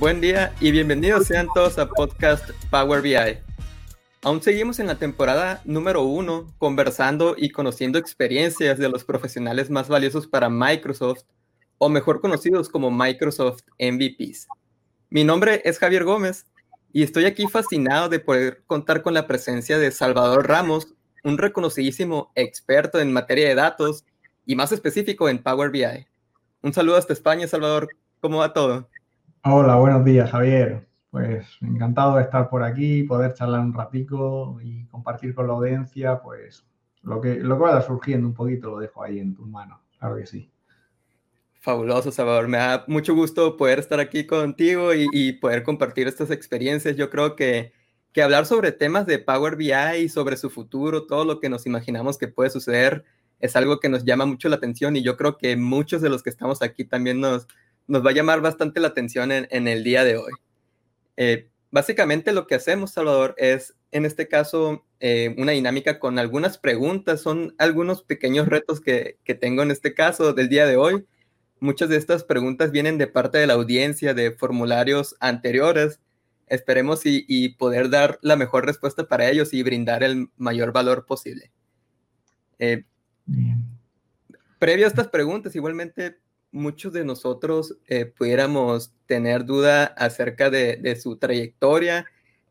Buen día y bienvenidos sean todos a podcast Power BI. Aún seguimos en la temporada número uno conversando y conociendo experiencias de los profesionales más valiosos para Microsoft, o mejor conocidos como Microsoft MVPs. Mi nombre es Javier Gómez y estoy aquí fascinado de poder contar con la presencia de Salvador Ramos, un reconocidísimo experto en materia de datos y más específico en Power BI. Un saludo hasta España, Salvador. ¿Cómo va todo? Hola, buenos días, Javier. Pues encantado de estar por aquí, poder charlar un ratico y compartir con la audiencia, pues lo que, lo que vaya surgiendo un poquito lo dejo ahí en tus manos, claro que sí. Fabuloso, Salvador. Me da mucho gusto poder estar aquí contigo y, poder compartir estas experiencias. Yo creo que, que hablar sobre temas de Power BI y sobre su futuro, todo lo que nos imaginamos que puede suceder, es algo que nos llama mucho la atención y yo creo que muchos de los que estamos aquí también nos, nos va a llamar bastante la atención en, el día de hoy. Eh, básicamente lo que hacemos, Salvador, es en este caso eh, una dinámica con algunas preguntas, son algunos pequeños retos que, tengo en este caso del día de hoy. Muchas de estas preguntas vienen de parte de la audiencia, de formularios anteriores. Esperemos y, poder dar la mejor respuesta para ellos y brindar el mayor valor posible. Eh, previo a estas preguntas, igualmente muchos de nosotros eh, pudiéramos tener duda acerca de, su trayectoria.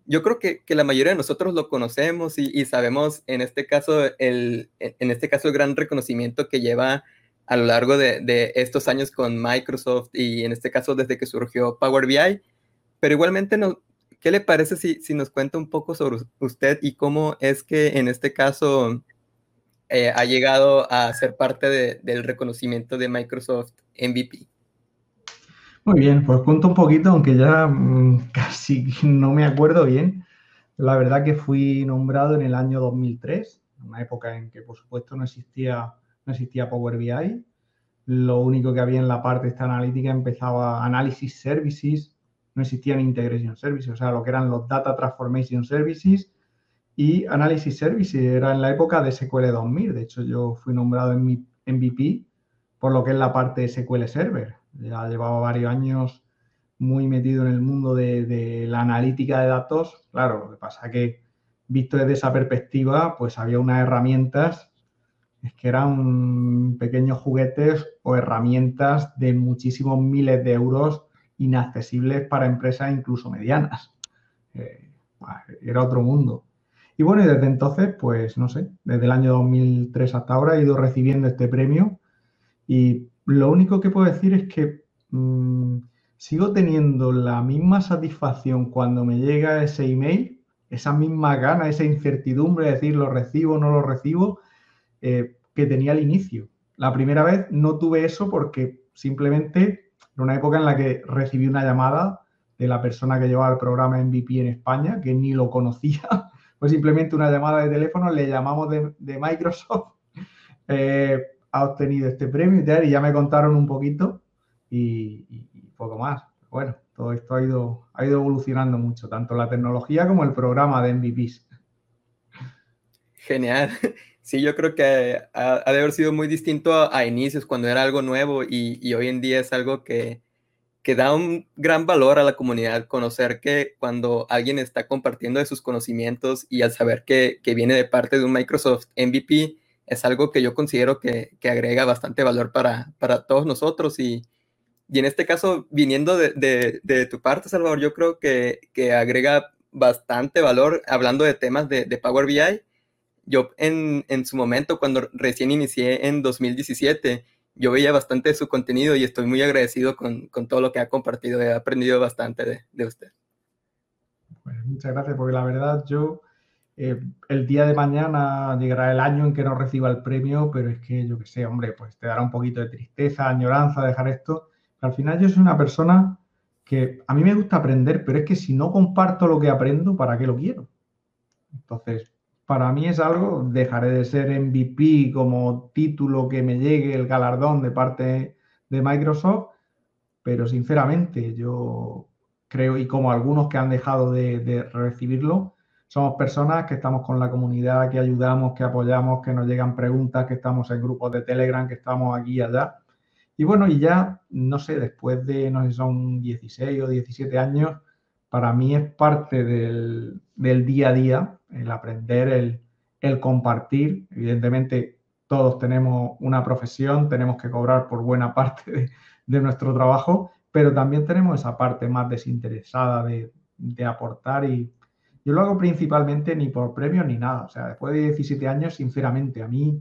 Yo creo que, la mayoría de nosotros lo conocemos y, sabemos en este caso el, en este caso el gran reconocimiento que lleva a lo largo de, estos años con Microsoft y en este caso desde que surgió Power BI. Pero igualmente, no, ¿qué le parece si, si nos cuenta un poco sobre usted y cómo es que en este caso eh, ha llegado a ser parte del reconocimiento de Microsoft MVP. Muy bien, pues cuento un poquito, aunque ya mm, casi no me acuerdo bien. La verdad que fui nombrado en el año 2003, una época en que por supuesto no existía, no existía Power BI. Lo único que había en la parte esta analítica empezaba Analysis Services, no existían Integration Services, o sea, lo que eran los Data Transformation Services y Analysis Services. Era en la época de SQL 2000. De hecho, yo fui nombrado en mi MVP por lo que es la parte SQL Server. Ya llevaba varios años muy metido en el mundo de, la analítica de datos. Claro, lo que pasa es que visto desde esa perspectiva, pues había unas herramientas que eran pequeños juguetes o herramientas de muchísimos miles de euros inaccesibles para empresas incluso medianas. Eh, era otro mundo. Y bueno, y desde entonces, pues no sé, desde el año 2003 hasta ahora he ido recibiendo este premio y lo único que puedo decir es que mm, sigo teniendo la misma satisfacción cuando me llega ese email, esa misma gana, esa incertidumbre de decir lo recibo o no lo recibo, eh, que tenía al inicio. La primera vez no tuve eso porque simplemente en una época en la que recibí una llamada de la persona que llevaba el programa MVP en España, que ni lo conocía, pues simplemente una llamada de teléfono, le llamamos de, Microsoft. Eh, ha obtenido este premio y tal, y ya me contaron un poquito y, poco más. Bueno, todo esto ha ido, ha ido evolucionando mucho, tanto la tecnología como el programa de MVPs. Genial. Sí, yo creo que ha, de haber sido muy distinto a, inicios, cuando era algo nuevo y, hoy en día es algo que, que, da un gran valor a la comunidad, conocer que cuando alguien está compartiendo de sus conocimientos y al saber que, que viene de parte de un Microsoft MVP, es algo que yo considero que, agrega bastante valor para, todos nosotros y, en este caso, viniendo de, tu parte, Salvador, yo creo que, agrega bastante valor hablando de temas de, Power BI. Yo en, su momento, cuando recién inicié en 2017, yo veía bastante de su contenido y estoy muy agradecido con, todo lo que ha compartido. He aprendido bastante de, usted. Pues muchas gracias, porque la verdad yo eh, el día de mañana llegará el año en que no reciba el premio, pero es que yo que sé, hombre, pues te dará un poquito de tristeza, añoranza dejar esto. al final yo soy una persona que a mí me gusta aprender, pero es que si no comparto lo que aprendo, ¿para qué lo quiero? Entonces, para mí es algo, dejaré de ser MVP como título que me llegue el galardón de parte de Microsoft, pero sinceramente yo creo, y como algunos que han dejado de recibirlo, somos personas que estamos con la comunidad, que ayudamos, que apoyamos, que nos llegan preguntas, que estamos en grupos de Telegram, que estamos aquí y allá. Y bueno, y ya, no sé, después de, no sé, son 16 o 17 años, para mí es parte del, día a día, el aprender, el, el compartir. Evidentemente, todos tenemos una profesión, tenemos que cobrar por buena parte de, de nuestro trabajo, pero también tenemos esa parte más desinteresada de, de aportar y yo lo hago principalmente ni por premio ni nada. O sea, después de 17 años, sinceramente, a mí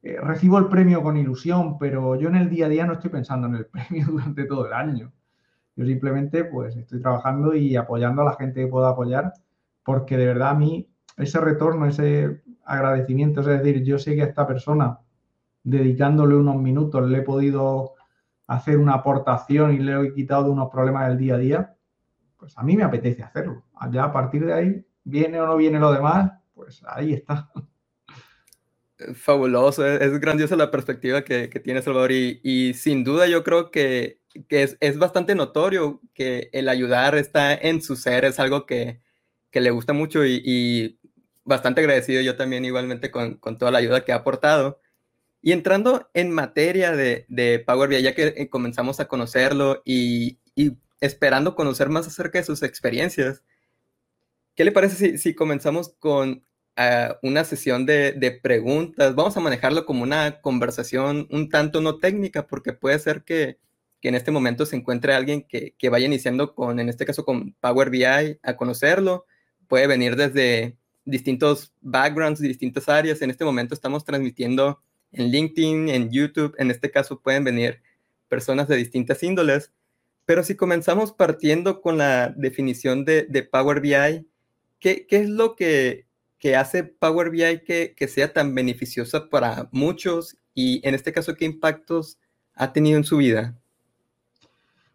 eh, recibo el premio con ilusión, pero yo en el día a día no estoy pensando en el premio durante todo el año. Yo simplemente pues estoy trabajando y apoyando a la gente que pueda apoyar, porque de verdad a mí ese retorno, ese agradecimiento, es decir, yo sé que a esta persona, dedicándole unos minutos, le he podido hacer una aportación y le he quitado de unos problemas del día a día, pues a mí me apetece hacerlo. Ya a partir de ahí, viene o no viene lo demás, pues ahí está. Fabuloso, es, grandiosa la perspectiva que, que tiene Salvador y, sin duda yo creo que, es, bastante notorio que el ayudar está en su ser, es algo que, le gusta mucho y, bastante agradecido yo también igualmente con, toda la ayuda que ha aportado. Y entrando en materia de, de Power BI, ya que eh, comenzamos a conocerlo y, y esperando conocer más acerca de sus experiencias. ¿Qué le parece si, comenzamos con ah, una sesión de, preguntas? Vamos a manejarlo como una conversación un tanto no técnica, porque puede ser que, en este momento se encuentre alguien que, vaya iniciando con, en este caso, con Power BI a conocerlo. Puede venir desde distintos backgrounds, distintas áreas. En este momento estamos transmitiendo en LinkedIn, en YouTube. En este caso pueden venir personas de distintas índoles. Pero si comenzamos partiendo con la definición de, Power BI, ¿qué, es lo que, hace Power BI que, sea tan beneficiosa para muchos y en este caso qué impactos ha tenido en su vida?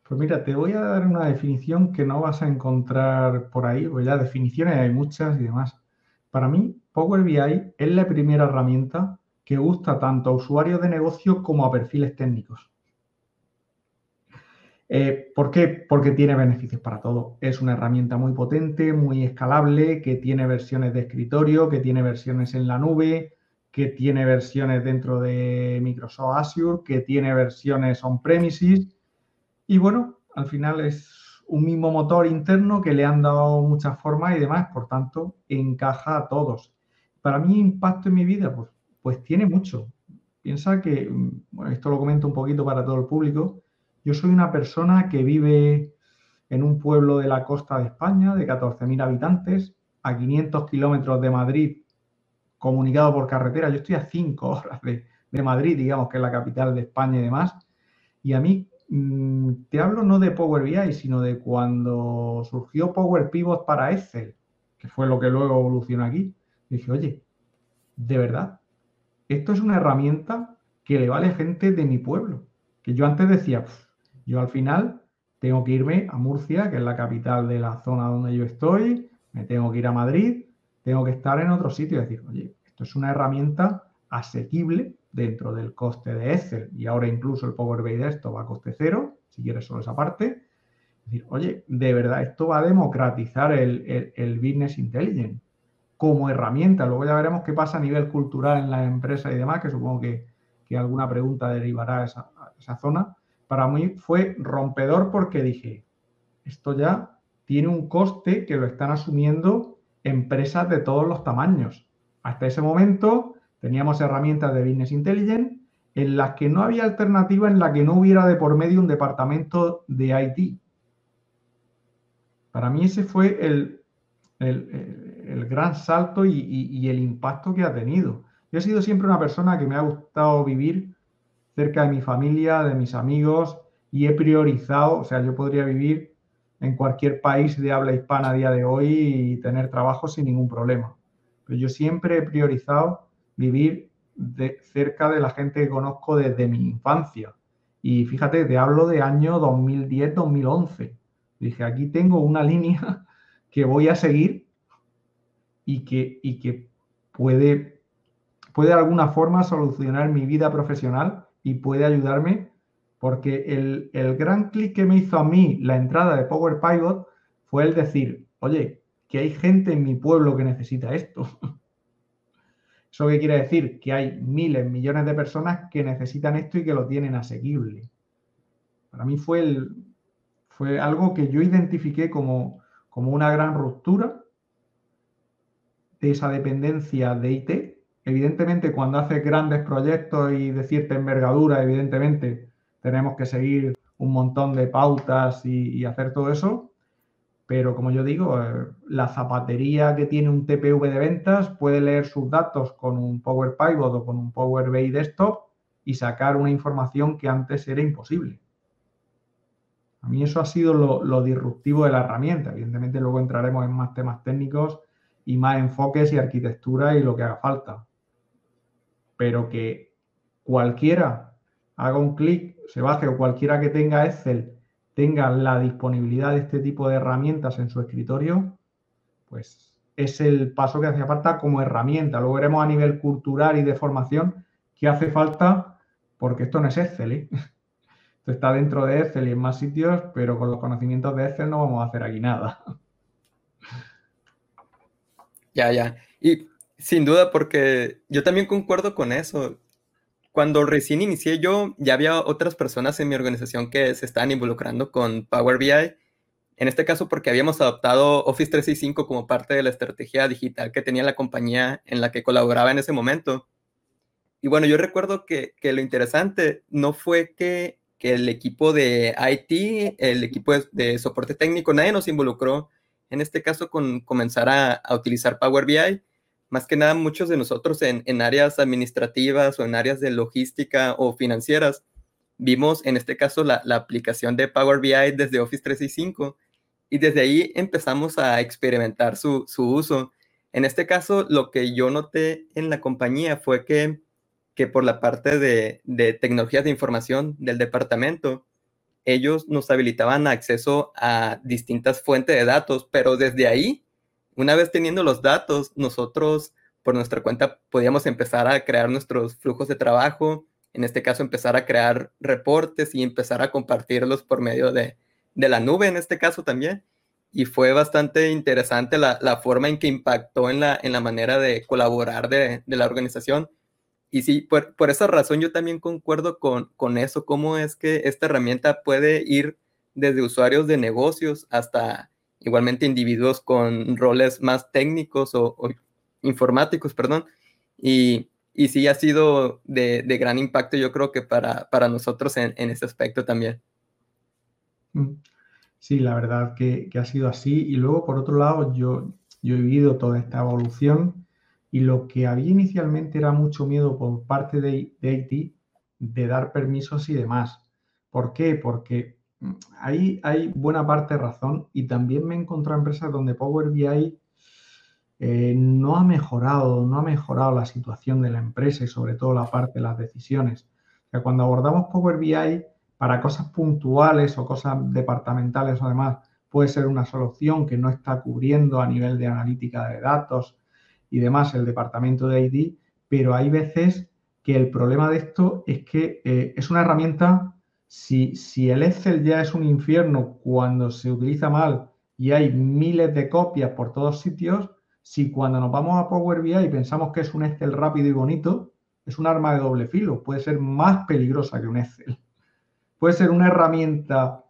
Pues mira, te voy a dar una definición que no vas a encontrar por ahí, porque ya definiciones hay muchas y demás. Para mí, Power BI es la primera herramienta que gusta tanto a usuarios de negocio como a perfiles técnicos. Eh, ¿Por qué? Porque tiene beneficios para todo. Es una herramienta muy potente, muy escalable, que tiene versiones de escritorio, que tiene versiones en la nube, que tiene versiones dentro de Microsoft Azure, que tiene versiones on-premises. Y bueno, al final es un mismo motor interno que le han dado muchas formas y demás, por tanto, encaja a todos. Para mí, impacto en mi vida, pues, pues tiene mucho. Piensa que, mm, bueno, esto lo comento un poquito para todo el público, yo soy una persona que vive en un pueblo de la costa de España de 14.000 habitantes, a 500 kilómetros de Madrid, comunicado por carretera. Yo estoy a 5 horas de, Madrid, digamos que es la capital de España y demás. Y a mí mm, te hablo no de Power BI, sino de cuando surgió Power Pivot para Excel, que fue lo que luego evolucionó aquí. dije, oye, de verdad, esto es una herramienta que le vale gente de mi pueblo. Que yo antes decía, yo al final tengo que irme a Murcia, que es la capital de la zona donde yo estoy, me tengo que ir a Madrid, tengo que estar en otro sitio y decir, oye, esto es una herramienta asequible dentro del coste de Excel y ahora incluso el Power BI de esto va a coste cero, si quieres solo esa parte. Decir, oye, de verdad, esto va a democratizar el, Business Intelligence como herramienta. Luego ya veremos qué pasa a nivel cultural en la empresa y demás, que supongo que, alguna pregunta derivará a esa zona para mí fue rompedor porque dije, esto ya tiene un coste que lo están asumiendo empresas de todos los tamaños. Hasta ese momento teníamos herramientas de Business Intelligence en las que no había alternativa en la que no hubiera de por medio un departamento de IT. Para mí ese fue el, el, gran salto y, y el impacto que ha tenido. Yo he sido siempre una persona que me ha gustado vivir cerca de mi familia, de mis amigos y he priorizado, o sea, yo podría vivir en cualquier país de habla hispana a día de hoy y tener trabajo sin ningún problema. Pero yo siempre he priorizado vivir de, cerca de la gente que conozco desde mi infancia. Y fíjate, te hablo de año 2010-2011. Dije, aquí tengo una línea que voy a seguir y que, y que puede, puede de alguna forma solucionar mi vida profesional y puede ayudarme porque el, gran clic que me hizo a mí la entrada de Power Pivot fue el decir, oye, que hay gente en mi pueblo que necesita esto. ¿Eso qué quiere decir? Que hay miles, millones de personas que necesitan esto y que lo tienen asequible. Para mí fue, el, fue algo que yo identifiqué como, como una gran ruptura de esa dependencia de IT. Evidentemente, cuando haces grandes proyectos y de cierta envergadura, evidentemente tenemos que seguir un montón de pautas y, hacer todo eso. Pero como yo digo, eh, la zapatería que tiene un TPV de ventas puede leer sus datos con un Power Pivot o con un Power BI Desktop y sacar una información que antes era imposible. A mí eso ha sido lo, disruptivo de la herramienta. Evidentemente luego entraremos en más temas técnicos y más enfoques y arquitectura y lo que haga falta. Pero que cualquiera haga un clic, se baje o cualquiera que tenga Excel tenga la disponibilidad de este tipo de herramientas en su escritorio, pues es el paso que hace falta como herramienta. Luego veremos a nivel cultural y de formación qué hace falta, porque esto no es Excel. ¿eh? está dentro de Excel y en más sitios, pero con los conocimientos de Excel no vamos a hacer aquí nada. Ya, ya. Y sin duda, porque yo también concuerdo con eso. Cuando recién inicié yo, ya había otras personas en mi organización que se estaban involucrando con Power BI. En este caso, porque habíamos adoptado Office 365 como parte de la estrategia digital que tenía la compañía en la que colaboraba en ese momento. Y bueno, yo recuerdo que, que lo interesante no fue que que el equipo de IT, el equipo de, soporte técnico, nadie nos involucró en este caso con comenzar a, utilizar Power BI. Más que nada, muchos de nosotros en, áreas administrativas o en áreas de logística o financieras, vimos en este caso la, aplicación de Power BI desde Office 365 y desde ahí empezamos a experimentar su, su uso. En este caso, lo que yo noté en la compañía fue que que por la parte de, tecnologías de información del departamento, ellos nos habilitaban acceso a distintas fuentes de datos, pero desde ahí, una vez teniendo los datos, nosotros por nuestra cuenta podíamos empezar a crear nuestros flujos de trabajo, en este caso empezar a crear reportes y empezar a compartirlos por medio de, la nube en este caso también. Y fue bastante interesante la, forma en que impactó en la, en la manera de colaborar de, de la organización y sí, por, esa razón yo también concuerdo con, con eso, cómo es que esta herramienta puede ir desde usuarios de negocios hasta igualmente individuos con roles más técnicos o, informáticos, perdón. Y, y, sí ha sido de, gran impacto, yo creo que para, para nosotros en, en, ese aspecto también. Mm. Sí, la verdad que, que, ha sido así. Y luego, por otro lado, yo, yo he vivido toda esta evolución y lo que había inicialmente era mucho miedo por parte de, de de dar permisos y demás. ¿Por qué? Porque ahí hay buena parte razón y también me he encontrado empresas donde Power BI eh, no ha mejorado, no ha mejorado la situación de la empresa y sobre todo la parte de las decisiones. O cuando abordamos Power BI para cosas puntuales o cosas departamentales o puede ser una solución que no está cubriendo a nivel de analítica de datos y demás el departamento de ID, pero hay veces que el problema de esto es que eh, es una herramienta, si, si el Excel ya es un infierno cuando se utiliza mal y hay miles de copias por todos sitios, si cuando nos vamos a Power BI y pensamos que es un Excel rápido y bonito, es un arma de doble filo, puede ser más peligrosa que un Excel. Puede ser una herramienta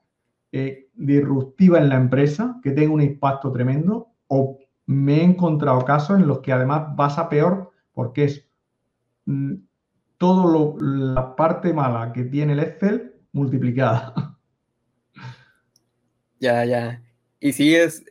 eh, disruptiva en la empresa que tenga un impacto tremendo o me he encontrado casos en los que además vas a peor porque es mm, todo la parte mala que tiene el Excel multiplicada. Ya, ya. Y sí es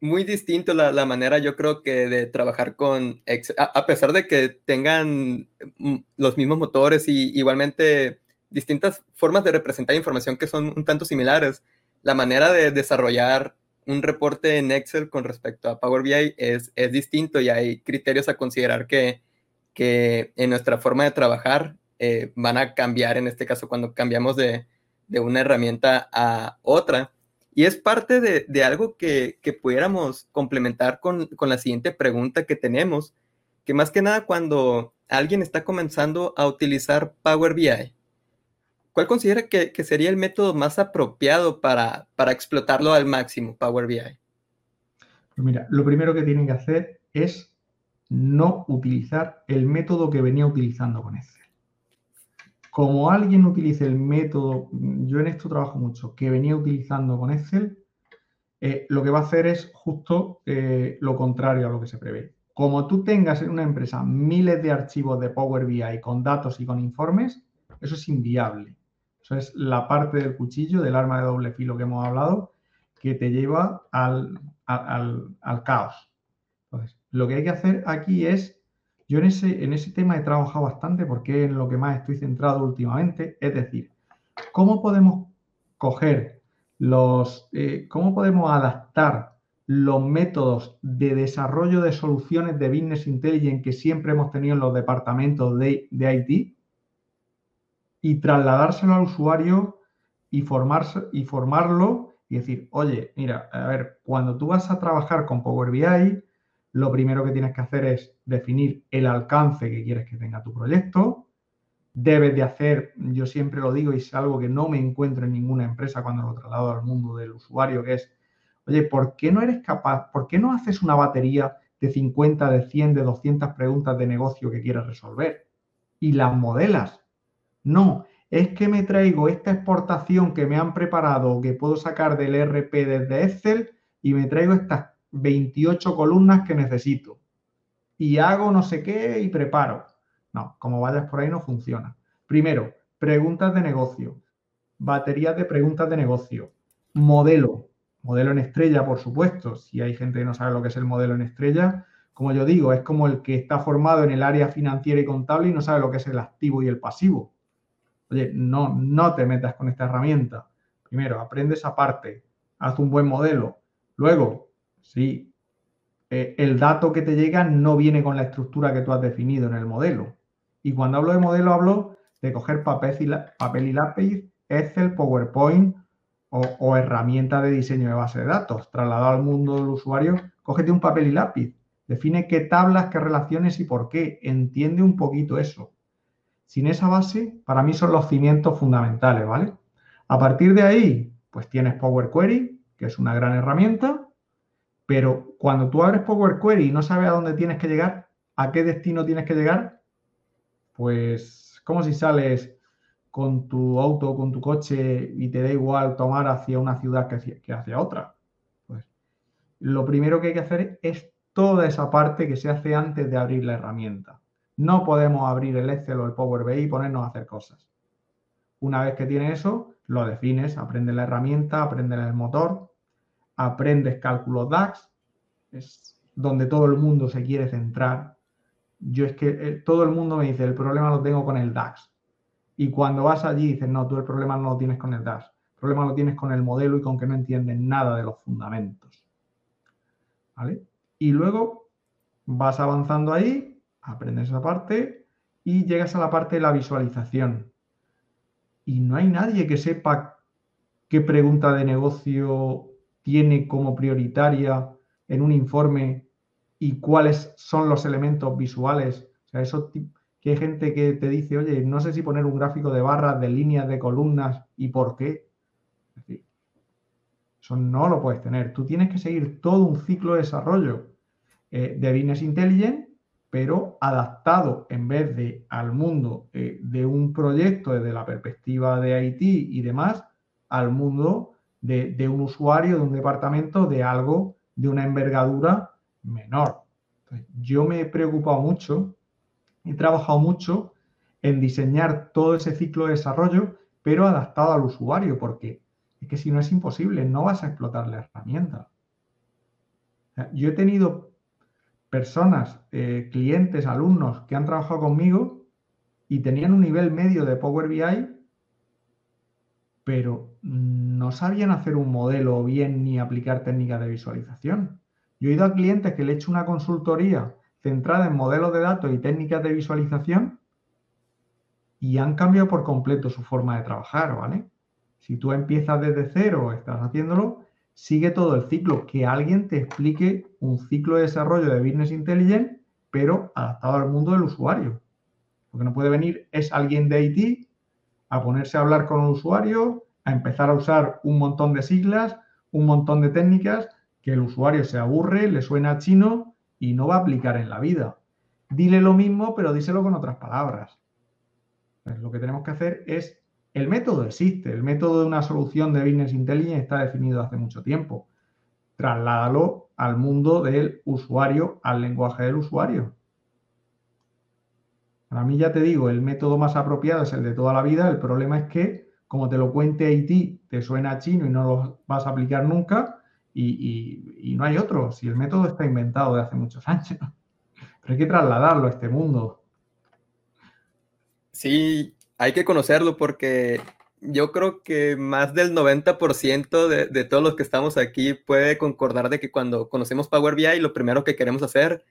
muy distinto la, manera, yo creo que de trabajar con Excel, a, pesar de que tengan mm, los mismos motores y igualmente distintas formas de representar información que son un tanto similares, la manera de desarrollar un reporte en Excel con respecto a Power BI es, es distinto y hay criterios a considerar que, que en nuestra forma de trabajar eh, van a cambiar, en este caso, cuando cambiamos de, de una herramienta a otra. Y es parte de, de algo que, que, pudiéramos complementar con, con la siguiente pregunta que tenemos, que más que nada cuando alguien está comenzando a utilizar Power BI, ¿Cuál considera que, sería el método más apropiado para, explotarlo al máximo, Power BI? Pues mira, lo primero que tienen que hacer es no utilizar el método que venía utilizando con Excel. Como alguien utilice el método, yo en esto trabajo mucho, que venía utilizando con Excel, eh, lo que va a hacer es justo eh, lo contrario a lo que se prevé. Como tú tengas en una empresa miles de archivos de Power BI con datos y con informes, eso es inviable. Eso es la parte del cuchillo, del arma de doble filo que hemos hablado, que te lleva al, al caos. Entonces, lo que hay que hacer aquí es, yo en ese, en ese tema he trabajado bastante porque es en lo que más estoy centrado últimamente, es decir, ¿cómo podemos coger los, eh, cómo podemos adaptar los métodos de desarrollo de soluciones de Business Intelligence que siempre hemos tenido en los departamentos de, de IT y trasladárselo al usuario y, formarse, y formarlo y decir, oye, mira, a ver, cuando tú vas a trabajar con Power BI, lo primero que tienes que hacer es definir el alcance que quieres que tenga tu proyecto. Debes de hacer, yo siempre lo digo y es algo que no me encuentro en ninguna empresa cuando lo traslado al mundo del usuario, que es, oye, ¿por qué no eres capaz, por qué no haces una batería de 50, de 100, de 200 preguntas de negocio que quieres resolver? Y las modelas. No, es que me traigo esta exportación que me han preparado, que puedo sacar del RP desde Excel y me traigo estas 28 columnas que necesito. Y hago no sé qué y preparo. No, como vayas por ahí no funciona. Primero, preguntas de negocio. Baterías de preguntas de negocio. Modelo. Modelo en estrella, por supuesto. Si hay gente que no sabe lo que es el modelo en estrella, como yo digo, es como el que está formado en el área financiera y contable y no sabe lo que es el activo y el pasivo. Oye, no, no te metas con esta herramienta. Primero, aprende esa parte, haz un buen modelo. Luego, Sí, eh, el dato que te llega no viene con la estructura que tú has definido en el modelo. Y cuando hablo de modelo, hablo de coger papel y, papel y lápiz, Excel, PowerPoint o, herramienta de diseño de base de datos. Trasladado al mundo del usuario, cógete un papel y lápiz. Define qué tablas, qué relaciones y por qué. Entiende un poquito eso. Sin esa base, para mí son los cimientos fundamentales, ¿vale? A partir de ahí, pues tienes Power Query, que es una gran herramienta, pero cuando tú abres Power Query y no sabes a dónde tienes que llegar, a qué destino tienes que llegar, pues como si sales con tu auto, con tu coche y te da igual tomar hacia una ciudad que hacia, otra. Pues lo primero que hay que hacer es toda esa parte que se hace antes de abrir la herramienta. No podemos abrir el Excel o el Power BI y ponernos a hacer cosas. Una vez que tienes eso, lo defines, aprende la herramienta, aprende el motor, aprendes cálculo DAX, es donde todo el mundo se quiere centrar. Yo es que eh, todo el mundo me dice, el problema lo tengo con el DAX. Y cuando vas allí dices, no, tú el problema no lo tienes con el DAX, el problema lo tienes con el modelo y con que no entiendes nada de los fundamentos. ¿Vale? Y luego vas avanzando ahí, aprendes esa parte y llegas a la parte de la visualización. Y no hay nadie que sepa qué pregunta de negocio tiene como prioritaria en un informe y cuáles son los elementos visuales. O sea, eso que hay gente que te dice, oye, no sé si poner un gráfico de barras, de líneas, de columnas y por qué. eso no lo puedes tener. Tú tienes que seguir todo un ciclo de desarrollo eh, de Business Intelligence, pero adaptado en vez de al mundo eh, de un proyecto desde la perspectiva de IT y demás, al mundo de, un usuario, de un departamento, de algo de una envergadura menor. yo me he preocupado mucho, he trabajado mucho en diseñar todo ese ciclo de desarrollo, pero adaptado al usuario, porque es que si no es imposible, no vas a explotar la herramienta. yo he tenido personas, eh, clientes, alumnos que han trabajado conmigo y tenían un nivel medio de Power BI pero no sabían hacer un modelo bien ni aplicar técnicas de visualización. Yo he ido a clientes que le he hecho una consultoría centrada en modelos de datos y técnicas de visualización y han cambiado por completo su forma de trabajar, ¿vale? Si tú empiezas desde cero, estás haciéndolo, sigue todo el ciclo, que alguien te explique un ciclo de desarrollo de Business Intelligence, pero adaptado al mundo del usuario. Porque no puede venir, es alguien de IT a ponerse a hablar con el usuario, a empezar a usar un montón de siglas, un montón de técnicas, que el usuario se aburre, le suena chino y no va a aplicar en la vida. Dile lo mismo, pero díselo con otras palabras. Lo que tenemos que hacer es, el método existe, el método de una solución de Business Intelligence está definido hace mucho tiempo. Trasládalo al mundo del usuario, al lenguaje del usuario. Para mí ya te digo, el método más apropiado es el de toda la vida. El problema es que, como te lo cuente Haití, te suena chino y no lo vas a aplicar nunca y, no hay otro. Si el método está inventado de hace muchos años, pero hay que trasladarlo a este mundo. Sí, hay que conocerlo porque yo creo que más del 90% de, de todos los que estamos aquí puede concordar de que cuando conocemos Power BI, lo primero que queremos hacer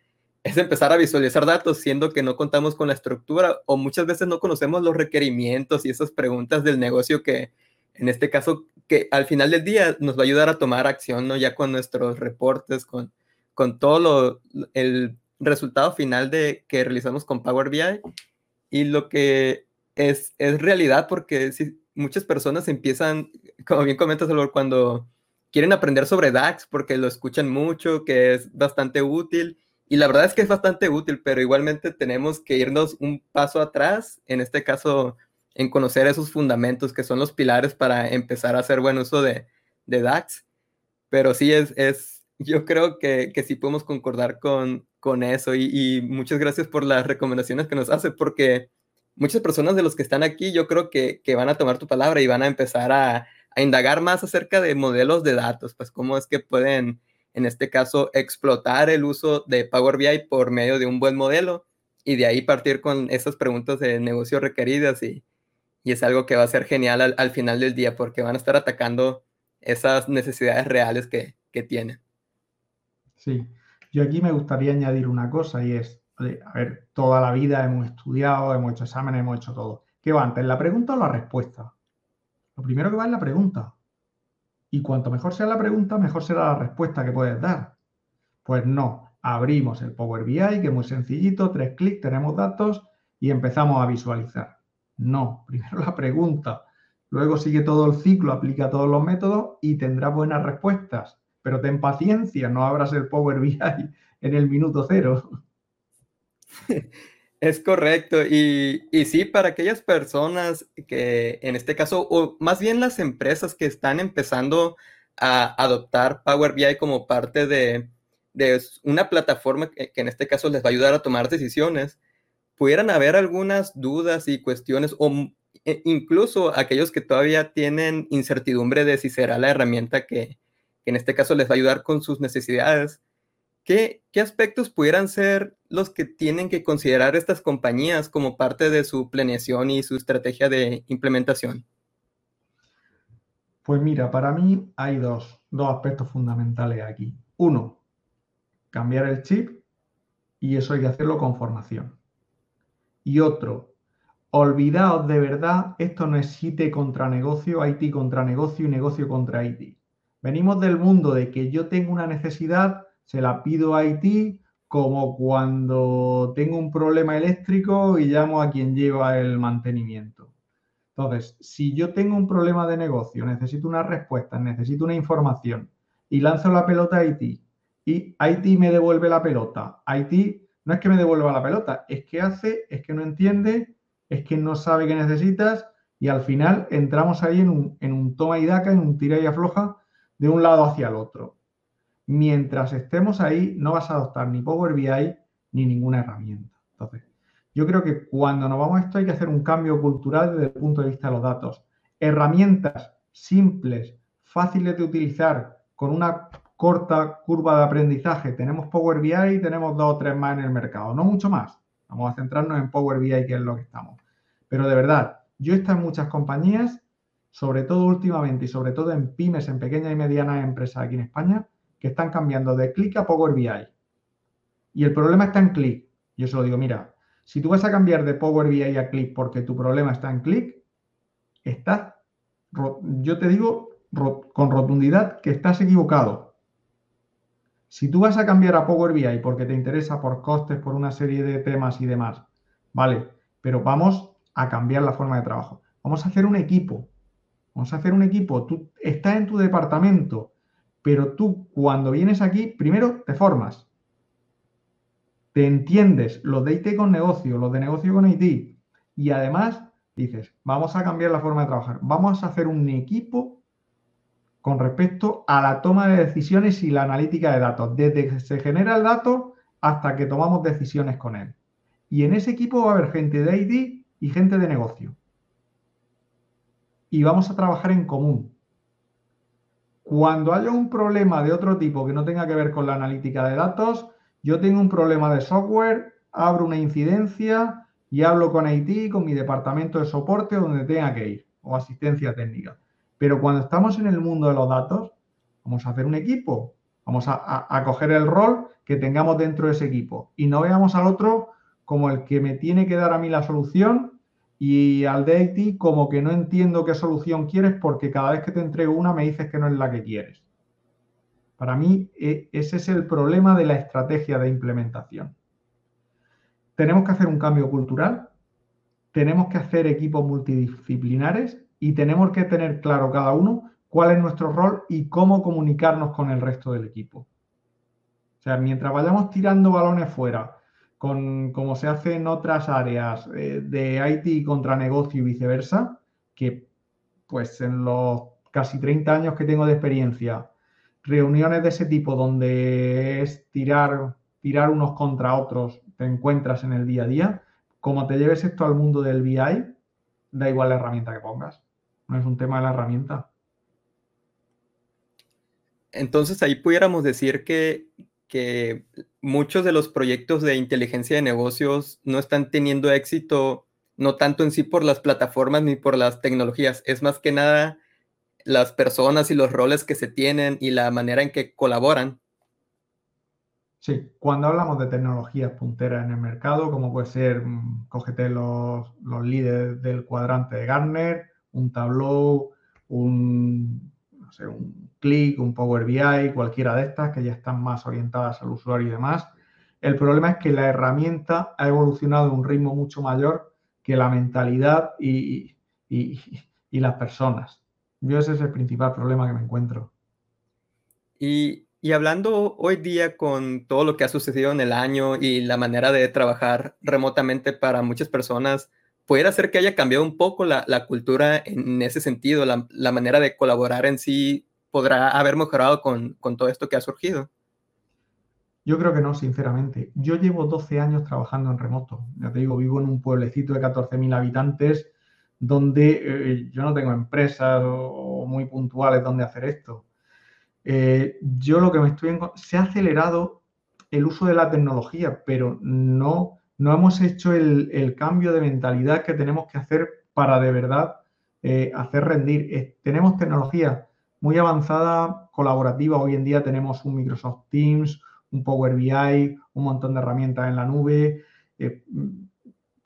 es empezar a visualizar datos, siendo que no contamos con la estructura o muchas veces no conocemos los requerimientos y esas preguntas del negocio que, en este caso, que al final del día nos va a ayudar a tomar acción, ¿no? Ya con nuestros reportes, con, con todo lo, el resultado final de que realizamos con Power BI y lo que es, es realidad porque si, muchas personas empiezan, como bien comentas, cuando quieren aprender sobre DAX porque lo escuchan mucho, que es bastante útil y la verdad es que es bastante útil, pero igualmente tenemos que irnos un paso atrás, en este caso, en conocer esos fundamentos que son los pilares para empezar a hacer buen uso de, de DAX. Pero sí es, es yo creo que, que sí podemos concordar con, con eso y, y, muchas gracias por las recomendaciones que nos hace, porque muchas personas de los que están aquí yo creo que, que van a tomar tu palabra y van a empezar a, a indagar más acerca de modelos de datos, pues cómo es que pueden en este caso, explotar el uso de Power BI por medio de un buen modelo y de ahí partir con esas preguntas de negocio requeridas y, y es algo que va a ser genial al, al, final del día porque van a estar atacando esas necesidades reales que, que tienen. Sí, yo aquí me gustaría añadir una cosa y es, a ver, toda la vida hemos estudiado, hemos hecho exámenes, hemos hecho todo. ¿Qué va antes, la pregunta o la respuesta? Lo primero que va es la pregunta. Y cuanto mejor sea la pregunta, mejor será la respuesta que puedes dar. Pues no, abrimos el Power BI, que es muy sencillito, tres clics, tenemos datos y empezamos a visualizar. No, primero la pregunta, luego sigue todo el ciclo, aplica todos los métodos y tendrá buenas respuestas. Pero ten paciencia, no abras el Power BI en el minuto cero. Es correcto. Y, y, sí, para aquellas personas que en este caso, o más bien las empresas que están empezando a adoptar Power BI como parte de, de una plataforma que, en este caso les va a ayudar a tomar decisiones, pudieran haber algunas dudas y cuestiones, o e, incluso aquellos que todavía tienen incertidumbre de si será la herramienta que, que en este caso les va a ayudar con sus necesidades ¿Qué, aspectos pudieran ser los que tienen que considerar estas compañías como parte de su planeación y su estrategia de implementación? Pues mira, para mí hay dos, dos aspectos fundamentales aquí. Uno, cambiar el chip y eso hay que hacerlo con formación. Y otro, olvidaos de verdad, esto no es IT contra negocio, IT contra negocio y negocio contra IT. Venimos del mundo de que yo tengo una necesidad se la pido a Haití como cuando tengo un problema eléctrico y llamo a quien lleva el mantenimiento. Entonces, si yo tengo un problema de negocio, necesito una respuesta, necesito una información y lanzo la pelota a Haití y Haití me devuelve la pelota, Haití no es que me devuelva la pelota, es que hace, es que no entiende, es que no sabe qué necesitas y al final entramos ahí en un, en un toma y daca, en un tira y afloja de un lado hacia el otro mientras estemos ahí, no vas a adoptar ni Power BI ni ninguna herramienta. Entonces, yo creo que cuando nos vamos a esto hay que hacer un cambio cultural desde el punto de vista de los datos. Herramientas simples, fáciles de utilizar, con una corta curva de aprendizaje. Tenemos Power BI y tenemos dos o tres más en el mercado, no mucho más. Vamos a centrarnos en Power BI, que es lo que estamos. Pero de verdad, yo he estado en muchas compañías, sobre todo últimamente y sobre todo en pymes, en pequeñas y medianas empresas aquí en España, que están cambiando de clic a Power BI. Y el problema está en clic. Yo se lo digo, mira, si tú vas a cambiar de Power BI a clic porque tu problema está en clic, estás, yo te digo con rotundidad que estás equivocado. Si tú vas a cambiar a Power BI porque te interesa por costes, por una serie de temas y demás, vale, pero vamos a cambiar la forma de trabajo. Vamos a hacer un equipo. Vamos a hacer un equipo. Tú estás en tu departamento pero tú cuando vienes aquí, primero te formas. te entiendes los de IT con negocio, los de negocio con IT, y además dices, vamos a cambiar la forma de trabajar, vamos a hacer un equipo con respecto a la toma de decisiones y la analítica de datos, desde que se genera el dato hasta que tomamos decisiones con él. Y en ese equipo va a haber gente de IT y gente de negocio. Y vamos a trabajar en común. Cuando haya un problema de otro tipo que no tenga que ver con la analítica de datos, yo tengo un problema de software, abro una incidencia y hablo con IT, con mi departamento de soporte donde tenga que ir, o asistencia técnica. Pero cuando estamos en el mundo de los datos, vamos a hacer un equipo, vamos a, coger el rol que tengamos dentro de ese equipo y no veamos al otro como el que me tiene que dar a mí la solución y al de IT como que no entiendo qué solución quieres porque cada vez que te entrego una me dices que no es la que quieres. Para mí e, ese es el problema de la estrategia de implementación. Tenemos que hacer un cambio cultural, tenemos que hacer equipos multidisciplinares y tenemos que tener claro cada uno cuál es nuestro rol y cómo comunicarnos con el resto del equipo. O sea, mientras vayamos tirando balones fuera, con, como se hace en otras áreas eh, de IT contra negocio y viceversa, que pues en los casi 30 años que tengo de experiencia, reuniones de ese tipo donde es tirar, tirar unos contra otros, te encuentras en el día a día, como te lleves esto al mundo del BI, da igual la herramienta que pongas. No es un tema de la herramienta. Entonces ahí pudiéramos decir que, que muchos de los proyectos de inteligencia de negocios no están teniendo éxito, no tanto en sí por las plataformas ni por las tecnologías, es más que nada las personas y los roles que se tienen y la manera en que colaboran. Sí, cuando hablamos de tecnologías punteras en el mercado, como puede ser, mm, cógete los, los líderes del cuadrante de Gartner, un Tableau, un, Click, un Power BI, cualquiera de estas que ya están más orientadas al usuario y demás. El problema es que la herramienta ha evolucionado a un ritmo mucho mayor que la mentalidad y, y, las personas. Yo ese es el principal problema que me encuentro. Y, y, hablando hoy día con todo lo que ha sucedido en el año y la manera de trabajar remotamente para muchas personas, puede ser que haya cambiado un poco la, cultura en ese sentido, la, manera de colaborar en sí podrá haber mejorado con, todo esto que ha surgido. Yo creo que no, sinceramente. Yo llevo 12 años trabajando en remoto. Ya te digo, vivo en un pueblecito de 14.000 habitantes donde eh, yo no tengo empresas o, muy puntuales donde hacer esto. Eh, yo lo que me estoy... Se ha acelerado el uso de la tecnología, pero no no hemos hecho el, cambio de mentalidad que tenemos que hacer para de verdad eh, hacer rendir. Tenemos tecnología muy avanzada, colaborativa. Hoy en día tenemos un Microsoft Teams, un Power BI, un montón de herramientas en la nube. Eh,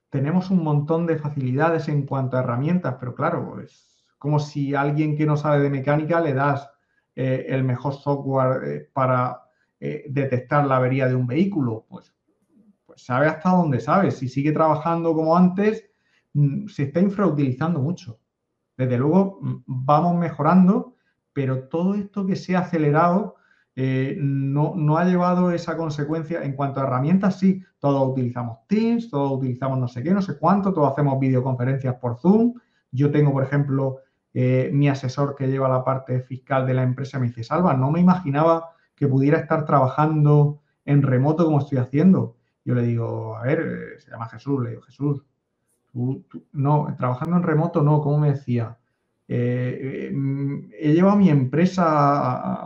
tenemos un montón de facilidades en cuanto a herramientas, pero claro, es como si a alguien que no sabe de mecánica le das el mejor software para detectar la avería de un vehículo. Pues pues sabe hasta dónde sabe. Si sigue trabajando como antes, mm, se está infrautilizando mucho. Desde luego, mm, vamos mejorando, pero todo esto que se ha acelerado eh, no, ha llevado esa consecuencia. En cuanto a herramientas, sí, todos utilizamos Teams, todos utilizamos no sé qué, no sé cuánto, todos hacemos videoconferencias por Zoom. Yo tengo, por ejemplo, eh, mi asesor que lleva la parte fiscal de la empresa me dice, Salva, no me imaginaba que pudiera estar trabajando en remoto como estoy haciendo. Yo le digo, a ver, eh, se llama Jesús, le digo, Jesús, no, trabajando en remoto no, ¿cómo me decía? Eh, eh, he llevado mi empresa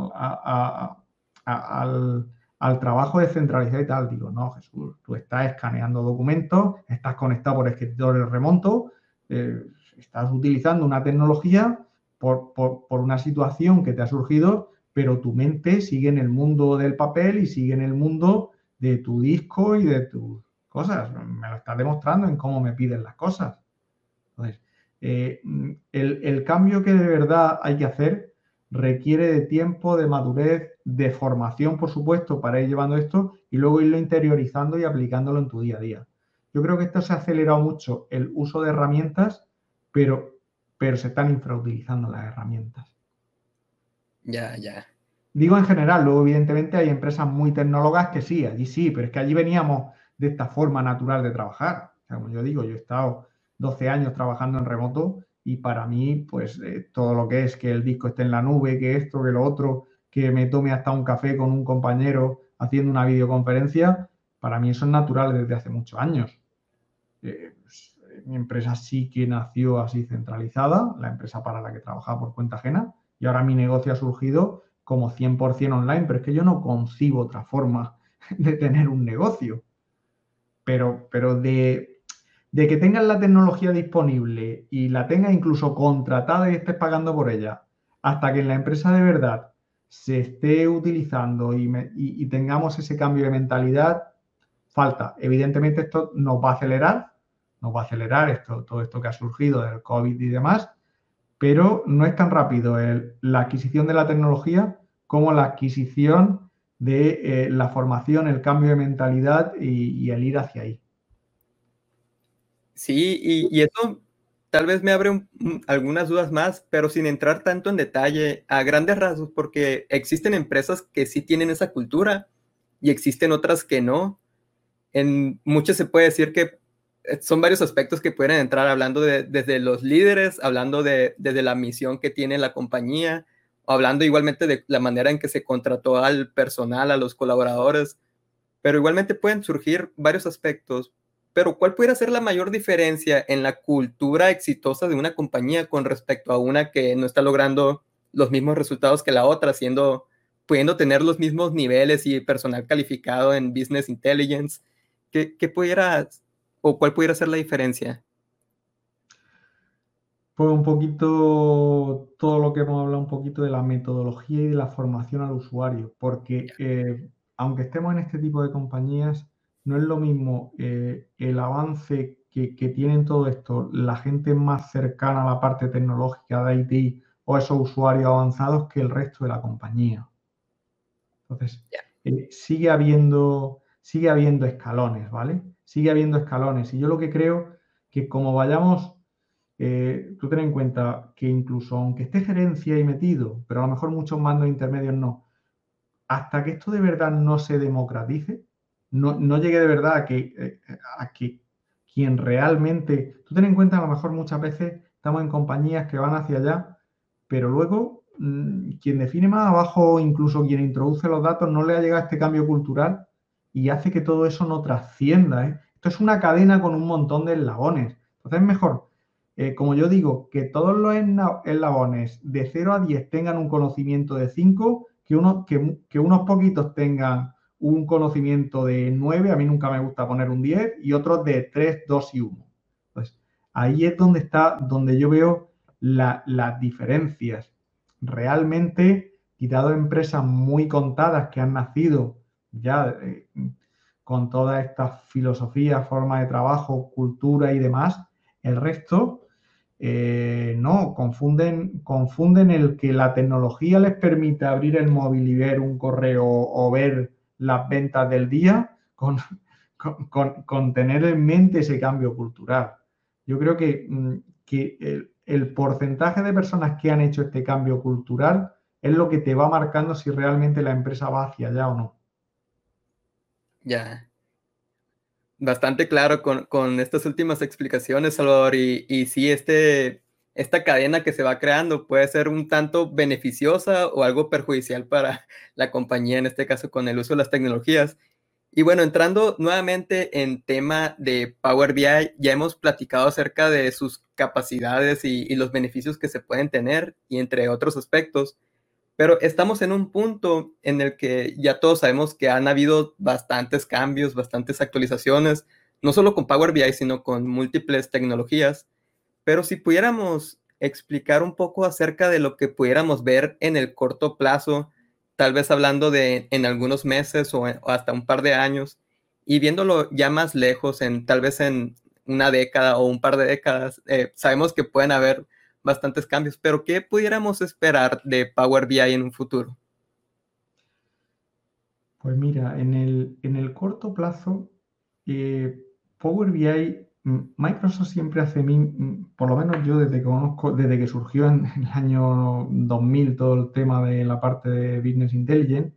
al, trabajo descentralizado y tal. Digo, no, Jesús, tú estás escaneando documentos, estás conectado por escritorio remoto, estás utilizando una tecnología por, por, una situación que te ha surgido, pero tu mente sigue en el mundo del papel y sigue en el mundo de tu disco y de tus cosas. Me lo estás demostrando en cómo me piden las cosas. Entonces, eh, el, cambio que de verdad hay que hacer requiere de tiempo, de madurez, de formación, por supuesto, para ir llevando esto y luego irlo interiorizando y aplicándolo en tu día a día. Yo creo que esto se ha acelerado mucho el uso de herramientas, pero, pero se están infrautilizando las herramientas. Ya, ya. Digo en general, luego evidentemente hay empresas muy tecnólogas que sí, allí sí, pero es que allí veníamos de esta forma natural de trabajar. como yo digo, yo he estado 12 años trabajando en remoto y para mí, pues eh, todo lo que es que el disco esté en la nube, que esto, que lo otro, que me tome hasta un café con un compañero haciendo una videoconferencia, para mí eso es natural desde hace muchos años. Eh, pues, mi empresa sí que nació así centralizada, la empresa para la que trabajaba por cuenta ajena, y ahora mi negocio ha surgido como 100% online, pero es que yo no concibo otra forma de tener un negocio. Pero, pero de, de que tengas la tecnología disponible y la tengas incluso contratada y estés pagando por ella, hasta que en la empresa de verdad se esté utilizando y, tengamos ese cambio de mentalidad, falta. Evidentemente esto nos va a acelerar, nos va a acelerar esto, todo esto que ha surgido del COVID y demás, pero no es tan rápido la adquisición de la tecnología como la adquisición de eh, la formación, el cambio de mentalidad y, el ir hacia ahí. Sí, y, y, eso tal vez me abre algunas dudas más, pero sin entrar tanto en detalle, a grandes rasgos, porque existen empresas que sí tienen esa cultura y existen otras que no. En muchas se puede decir que eh, son varios aspectos que pueden entrar hablando de, desde los líderes, hablando de, desde la misión que tiene la compañía, hablando igualmente de la manera en que se contrató al personal, a los colaboradores, pero igualmente pueden surgir varios aspectos pero ¿cuál pudiera ser la mayor diferencia en la cultura exitosa de una compañía con respecto a una que no está logrando los mismos resultados que la otra, siendo, pudiendo tener los mismos niveles y personal calificado en business intelligence? ¿Qué, qué pudiera o cuál pudiera ser la diferencia? Pues un poquito todo lo que hemos hablado, un poquito de la metodología y de la formación al usuario, porque eh, aunque estemos en este tipo de compañías, no es lo mismo eh, el avance que, tienen todo esto, la gente más cercana a la parte tecnológica de IT o esos usuarios avanzados que el resto de la compañía. Entonces, eh, sigue, habiendo, sigue habiendo escalones, ¿vale? Sigue habiendo escalones. Y yo lo que creo que como vayamos, eh, tú ten en cuenta que incluso aunque esté gerencia y metido, pero a lo mejor muchos mandos intermedios no, hasta que esto de verdad no se democratice, no, llegue de verdad a que, eh, a que quien realmente, tú ten en cuenta, a lo mejor muchas veces estamos en compañías que van hacia allá, pero luego mm, quien define más abajo, incluso quien introduce los datos, no le ha llegado este cambio cultural y hace que todo eso no trascienda. ¿eh? Esto es una cadena con un montón de eslabones. Entonces es mejor, eh, como yo digo, que todos los eslabones de 0 a 10 tengan un conocimiento de 5, que, uno, que, que unos poquitos tengan un conocimiento de 9, a mí nunca me gusta poner un 10, y otros de 3, 2 y 1. Pues ahí es donde está, donde yo veo las diferencias. Realmente, quitado empresas muy contadas que han nacido ya eh, con toda esta filosofía, forma de trabajo, cultura y demás, el resto eh, no, confunden, confunden el que la tecnología les permite abrir el móvil y ver un correo o ver las ventas del día con, con, tener en mente ese cambio cultural. Yo creo que, mm, que el, porcentaje de personas que han hecho este cambio cultural es lo que te va marcando si realmente la empresa va hacia allá o no. Ya. Bastante claro con, estas últimas explicaciones, Salvador. Y, y sí, este, esta cadena que se va creando puede ser un tanto beneficiosa o algo perjudicial para la compañía, en este caso con el uso de las tecnologías. Y bueno, entrando nuevamente en tema de Power BI, ya hemos platicado acerca de sus capacidades y, los beneficios que se pueden tener y entre otros aspectos, pero estamos en un punto en el que ya todos sabemos que han habido bastantes cambios, bastantes actualizaciones, no solo con Power BI, sino con múltiples tecnologías. Pero si pudiéramos explicar un poco acerca de lo que pudiéramos ver en el corto plazo, tal vez hablando de en algunos meses o, hasta un par de años, y viéndolo ya más lejos, en tal vez en una década o un par de décadas, eh, sabemos que pueden haber bastantes cambios, pero ¿qué pudiéramos esperar de Power BI en un futuro? Pues mira, en el, en el corto plazo, eh, Power BI Microsoft siempre hace, por lo menos yo desde que conozco, desde que surgió en, el año 2000 todo el tema de la parte de Business Intelligence,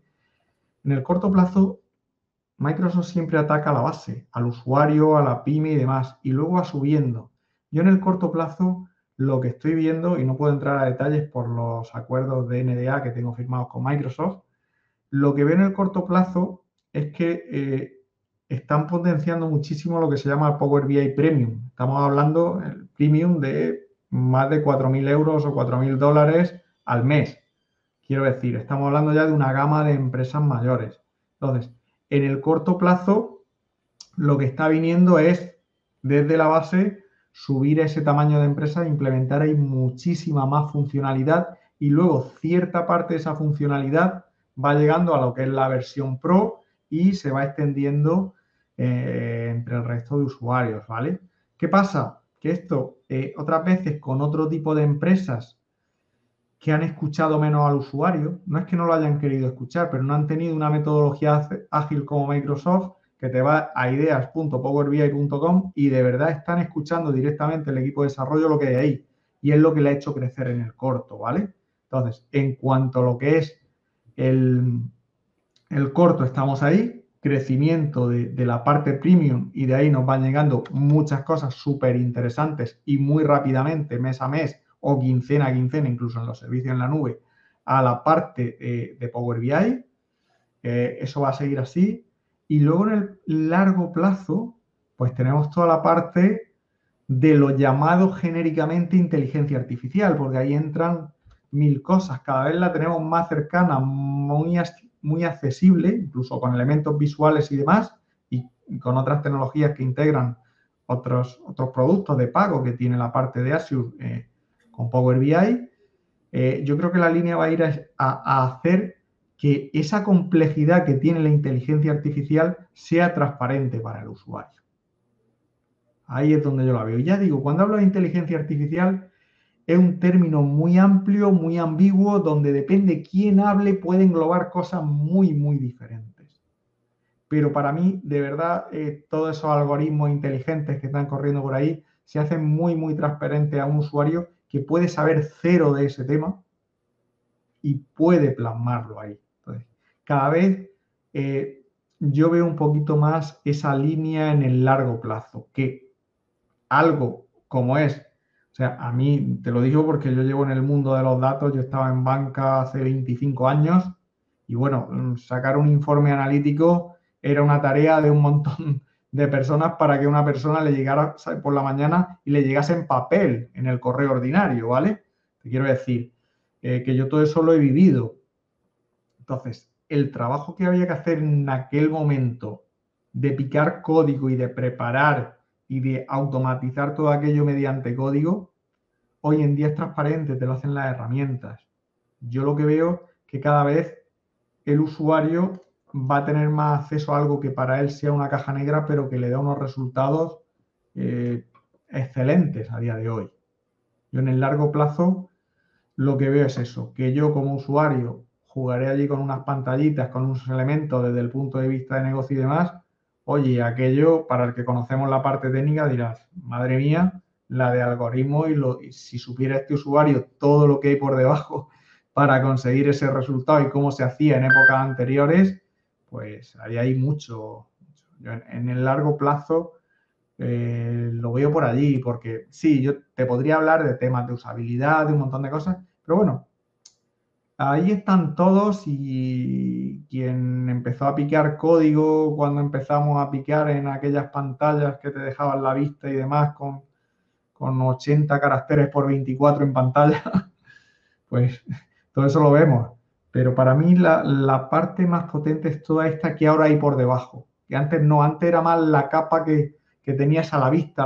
en el corto plazo Microsoft siempre ataca a la base, al usuario, a la pyme y demás, y luego va subiendo. Yo en el corto plazo lo que estoy viendo, y no puedo entrar a detalles por los acuerdos de NDA que tengo firmados con Microsoft, lo que veo en el corto plazo es que eh, están potenciando muchísimo lo que se llama Power BI Premium. Estamos hablando el premium de más de 4.000 euros o 4.000 dólares al mes. Quiero decir, estamos hablando ya de una gama de empresas mayores. Entonces, en el corto plazo, lo que está viniendo es, desde la base, subir ese tamaño de empresa implementar ahí muchísima más funcionalidad y luego cierta parte de esa funcionalidad va llegando a lo que es la versión Pro y se va extendiendo eh, entre el resto de usuarios, ¿vale? ¿Qué pasa? Que esto eh, otras veces con otro tipo de empresas que han escuchado menos al usuario. No es que no lo hayan querido escuchar, pero no han tenido una metodología ágil como Microsoft que te va a ideas.powerbi.com y de verdad están escuchando directamente el equipo de desarrollo lo que hay ahí. Y es lo que le ha hecho crecer en el corto, ¿vale? Entonces, en cuanto a lo que es el, el corto, estamos ahí, crecimiento de, la parte premium y de ahí nos van llegando muchas cosas súper interesantes y muy rápidamente, mes a mes, o quincena a quincena, incluso en los servicios en la nube, a la parte de Power BI. Eh, eso va a seguir así. Y luego en el largo plazo, pues tenemos toda la parte de lo llamado genéricamente inteligencia artificial, porque ahí entran mil cosas. Cada vez la tenemos más cercana, muy, muy accesible, incluso con elementos visuales y demás, y con otras tecnologías que integran otros, otros productos de pago que tiene la parte de Azure, eh, con Power BI, eh, yo creo que la línea va a ir a, hacer que esa complejidad que tiene la inteligencia artificial sea transparente para el usuario. Ahí es donde yo la veo. Ya digo, cuando hablo de inteligencia artificial, es un término muy amplio, muy ambiguo, donde depende quién hable, puede englobar cosas muy, muy diferentes. Pero para mí, de verdad, eh, todos esos algoritmos inteligentes que están corriendo por ahí se hacen muy, muy transparentes a un usuario que puede saber cero de ese tema y puede plasmarlo ahí. Cada vez eh, yo veo un poquito más esa línea en el largo plazo, que algo como es, sea, a mí te lo digo porque yo llevo en el mundo de los datos, yo estaba en banca hace 25 años y bueno, mm, sacar un informe analítico era una tarea de un montón de personas para que una persona le llegara por la mañana y le llegase en papel en el correo ordinario, ¿vale? Te quiero decir eh, que yo todo eso lo he vivido. Entonces, el trabajo que había que hacer en aquel momento de picar código y de preparar y de automatizar todo aquello mediante código, hoy en día es transparente, te lo hacen las herramientas. Yo lo que veo que cada vez el usuario va a tener más acceso a algo que para él sea una caja negra, pero que le da unos resultados eh, excelentes a día de hoy. Yo en el largo plazo lo que veo es eso, que yo como usuario jugaré allí con unas pantallitas, con unos elementos desde el punto de vista de negocio y demás. Oye, aquello para el que conocemos la parte técnica dirás, madre mía, la de algoritmo y, lo, y si supiera este usuario todo lo que hay por debajo para conseguir ese resultado y cómo se hacía en épocas anteriores, pues ahí hay mucho. en, el largo plazo eh, lo veo por allí, porque sí, yo te podría hablar de temas de usabilidad, de un montón de cosas, pero bueno, ahí están todos y quien empezó a picar código cuando empezamos a picar en aquellas pantallas que te dejaban la vista y demás con, con 80 caracteres por 24 en pantalla, pues todo eso lo vemos. Pero para mí la, parte más potente es toda esta que ahora hay por debajo. Que antes no, antes era más la capa que, tenías a la vista,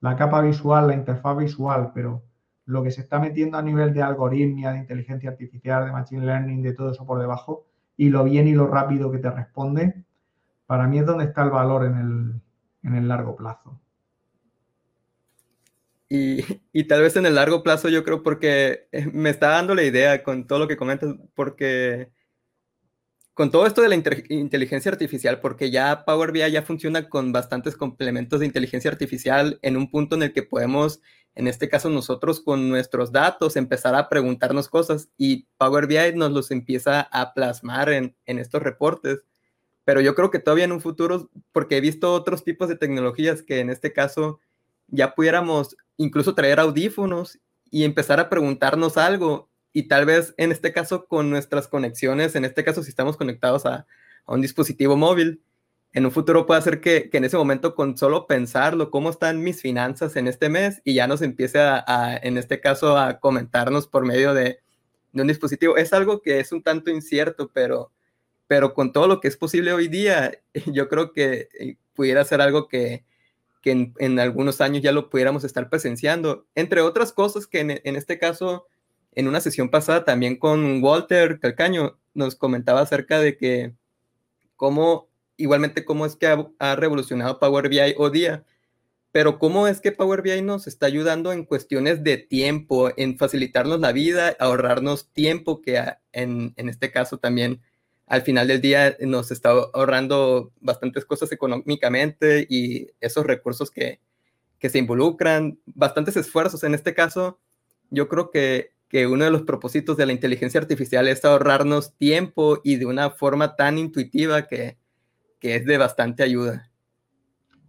la, capa visual, la interfaz visual, pero lo que se está metiendo a nivel de algoritmia, de inteligencia artificial, de machine learning, de todo eso por debajo, y lo bien y lo rápido que te responde, para mí es donde está el valor en el largo plazo. Y, tal vez en el largo plazo yo creo porque eh, me está dando la idea con todo lo que comentas, porque con todo esto de la inteligencia artificial, porque ya Power BI ya funciona con bastantes complementos de inteligencia artificial en un punto en el que podemos, en este caso nosotros con nuestros datos, empezar a preguntarnos cosas y Power BI nos los empieza a plasmar en, en estos reportes. Pero yo creo que todavía en un futuro, porque he visto otros tipos de tecnologías que en este caso ya pudiéramos incluso traer audífonos y empezar a preguntarnos algo y tal vez en este caso con nuestras conexiones, en este caso si estamos conectados a, un dispositivo móvil, en un futuro puede ser que, en ese momento con solo pensarlo, cómo están mis finanzas en este mes y ya nos empiece a, en este caso a comentarnos por medio de, un dispositivo. Es algo que es un tanto incierto, pero, pero con todo lo que es posible hoy día, yo creo que eh, pudiera ser algo que, en, en, algunos años ya lo pudiéramos estar presenciando. Entre otras cosas que en, este caso en una sesión pasada también con Walter Calcaño nos comentaba acerca de que cómo, igualmente cómo es que ha, revolucionado Power BI hoy día, pero cómo es que Power BI nos está ayudando en cuestiones de tiempo, en facilitarnos la vida, ahorrarnos tiempo, que en, en este caso también al final del día nos está ahorrando bastantes cosas económicamente y esos recursos que, que se involucran, bastantes esfuerzos. En este caso, yo creo que que uno de los propósitos de la inteligencia artificial es ahorrarnos tiempo y de una forma tan intuitiva que, que es de bastante ayuda.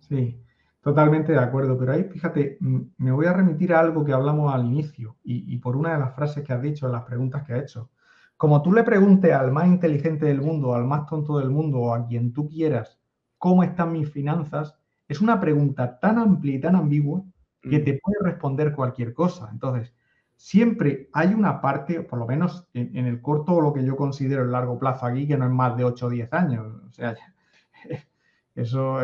Sí, totalmente de acuerdo, pero ahí fíjate, me voy a remitir a algo que hablamos al inicio y, por una de las frases que has dicho, las preguntas que has hecho. Como tú le preguntes al más inteligente del mundo, al más tonto del mundo o a quien tú quieras, ¿cómo están mis finanzas? Es una pregunta tan amplia y tan ambigua que mm. te puede responder cualquier cosa. Entonces, siempre hay una parte, por lo menos en, el corto o lo que yo considero el largo plazo aquí, que no es más de 8 o 10 años. O sea, eso,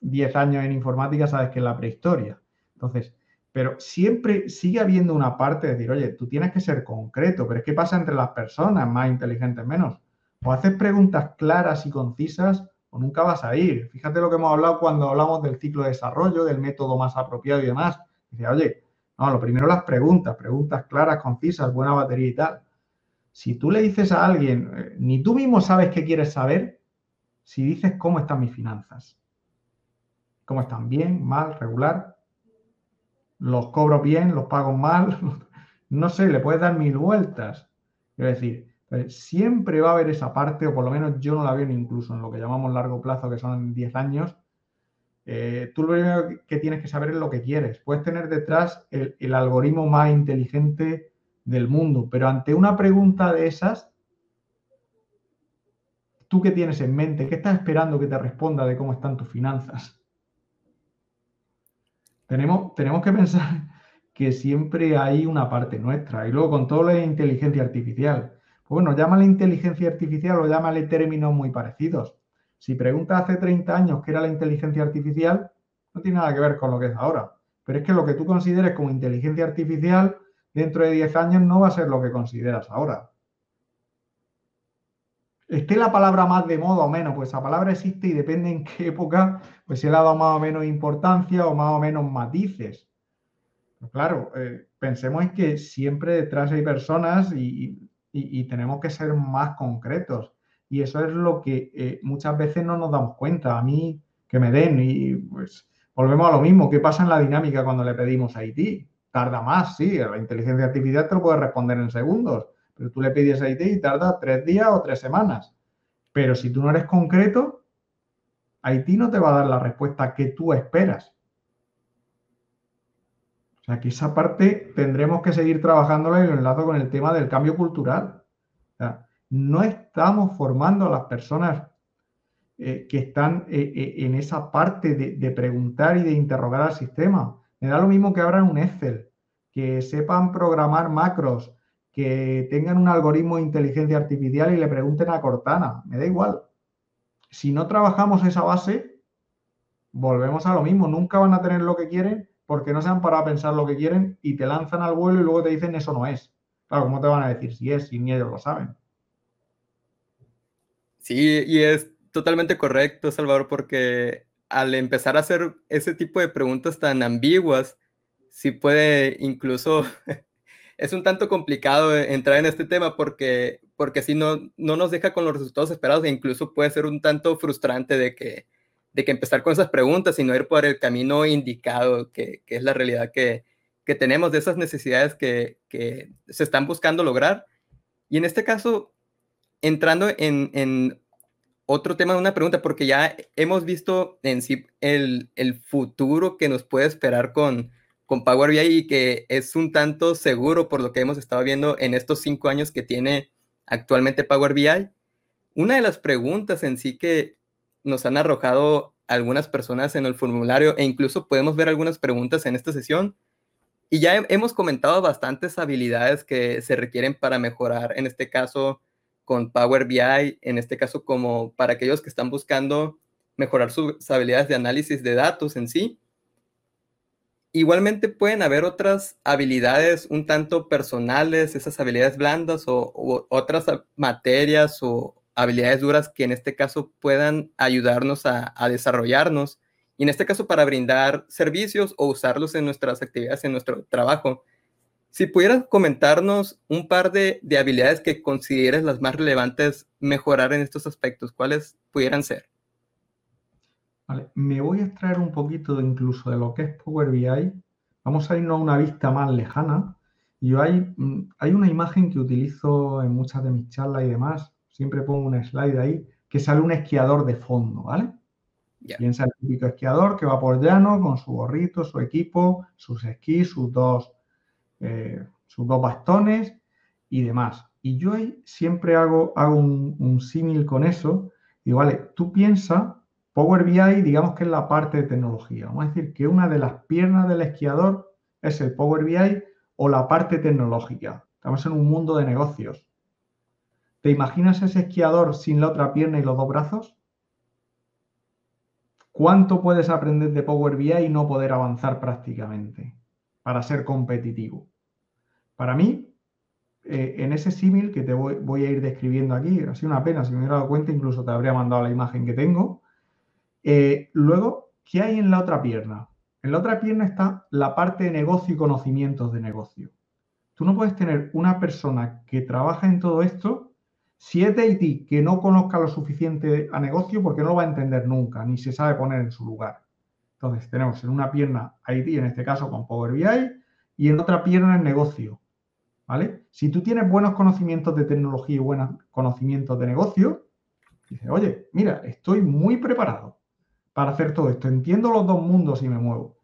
10 años en informática, sabes que es la prehistoria. Entonces, pero siempre sigue habiendo una parte de decir, oye, tú tienes que ser concreto, pero es que pasa entre las personas, más inteligentes menos. O haces preguntas claras y concisas o nunca vas a ir. Fíjate lo que hemos hablado cuando hablamos del ciclo de desarrollo, del método más apropiado y demás. Dice, oye, no, lo primero las preguntas, preguntas claras, concisas, buena batería y tal. Si tú le dices a alguien, eh, ni tú mismo sabes qué quieres saber, si dices cómo están mis finanzas. ¿Cómo están? ¿Bien? ¿Mal? ¿Regular? ¿Los cobro bien? ¿Los pago mal? No sé, le puedes dar mil vueltas. Es decir, eh, siempre va a haber esa parte, o por lo menos yo no la veo incluso en lo que llamamos largo plazo, que son 10 años, eh, tú lo primero que tienes que saber es lo que quieres. Puedes tener detrás el, algoritmo más inteligente del mundo, pero ante una pregunta de esas, ¿tú qué tienes en mente? ¿Qué estás esperando que te responda de cómo están tus finanzas? Tenemos, tenemos que pensar que siempre hay una parte nuestra. Y luego con todo la inteligencia artificial. Pues bueno, llámale inteligencia artificial o llámale términos muy parecidos. Si preguntas hace 30 años qué era la inteligencia artificial, no tiene nada que ver con lo que es ahora. Pero es que lo que tú consideres como inteligencia artificial dentro de 10 años no va a ser lo que consideras ahora. Esté la palabra más de moda o menos, pues esa palabra existe y depende en qué época, pues se le ha dado más o menos importancia o más o menos matices. Pero claro, eh, pensemos en que siempre detrás hay personas y tenemos que ser más concretos. Y eso es lo que eh, muchas veces no nos damos cuenta. A mí, que me den y pues volvemos a lo mismo. ¿Qué pasa en la dinámica cuando le pedimos a IT? Tarda más, sí. La inteligencia artificial te lo puede responder en segundos. Pero tú le pides a IT y tarda tres días o tres semanas. Pero si tú no eres concreto, Haití no te va a dar la respuesta que tú esperas. O sea que esa parte tendremos que seguir trabajándola y lo enlazo con el tema del cambio cultural. No estamos formando a las personas eh, que están eh, eh, en esa parte de, preguntar y de interrogar al sistema. Me da lo mismo que abran un Excel, que sepan programar macros, que tengan un algoritmo de inteligencia artificial y le pregunten a Cortana. Me da igual. Si no trabajamos esa base, volvemos a lo mismo. Nunca van a tener lo que quieren porque no se han parado a pensar lo que quieren y te lanzan al vuelo y luego te dicen eso no es. Claro, ¿cómo te van a decir si es, si ni ellos lo saben? Sí, y es totalmente correcto, Salvador, porque al empezar a hacer ese tipo de preguntas tan ambiguas, sí puede incluso, es un tanto complicado entrar en este tema porque porque así no, no nos deja con los resultados esperados e incluso puede ser un tanto frustrante de que, de que empezar con esas preguntas y no ir por el camino indicado, que, que es la realidad que, que, tenemos de esas necesidades que, que, se están buscando lograr. Y en este caso, entrando en, en otro tema una pregunta, porque ya hemos visto en sí el, el futuro que nos puede esperar con, con Power BI y que es un tanto seguro por lo que hemos estado viendo en estos cinco años que tiene actualmente Power BI. Una de las preguntas en sí que nos han arrojado algunas personas en el formulario e incluso podemos ver algunas preguntas en esta sesión. Y ya hemos comentado bastantes habilidades que se requieren para mejorar, en este caso con Power BI, en este caso como para aquellos que están buscando mejorar sus habilidades de análisis de datos en sí. Igualmente pueden haber otras habilidades un tanto personales, esas habilidades blandas o, otras materias o habilidades duras que en este caso puedan ayudarnos a, desarrollarnos y en este caso para brindar servicios o usarlos en nuestras actividades, en nuestro trabajo. Si pudieras comentarnos un par de, de habilidades que consideres las más relevantes mejorar en estos aspectos, ¿cuáles pudieran ser? Me voy a extraer un poquito incluso de lo que es Power BI. Vamos a irnos a una vista más lejana. Yo hay, mm, hay una imagen que utilizo en muchas de mis charlas y demás. Siempre pongo un slide ahí que sale un esquiador de fondo, ¿vale? Piensa el típico esquiador que va por llano con su gorrito, su equipo, sus esquís, sus dos, eh, sus dos bastones y demás. Y yo siempre hago, hago un, un símil con eso. Y vale, tú piensa Power BI, digamos que es la parte de tecnología. Vamos a decir que una de las piernas del esquiador es el Power BI o la parte tecnológica. Estamos en un mundo de negocios. ¿Te imaginas ese esquiador sin la otra pierna y los dos brazos? ¿Cuánto puedes aprender de Power BI y no poder avanzar prácticamente para ser competitivo? Para mí, eh, en ese símil que te voy, voy, a ir describiendo aquí, ha sido una pena, si me hubiera dado cuenta incluso te habría mandado la imagen que tengo, eh, luego, ¿qué hay en la otra pierna? En la otra pierna está la parte de negocio y conocimientos de negocio. Tú no puedes tener una persona que trabaja en todo esto, si es de Haití, que no conozca lo suficiente a negocio porque no lo va a entender nunca, ni se sabe poner en su lugar. Entonces, tenemos en una pierna Haití, en este caso con Power BI, y en otra pierna el negocio. ¿Vale? Si tú tienes buenos conocimientos de tecnología y buenos conocimientos de negocio, dices, oye, mira, estoy muy preparado para hacer todo esto. Entiendo los dos mundos y me muevo.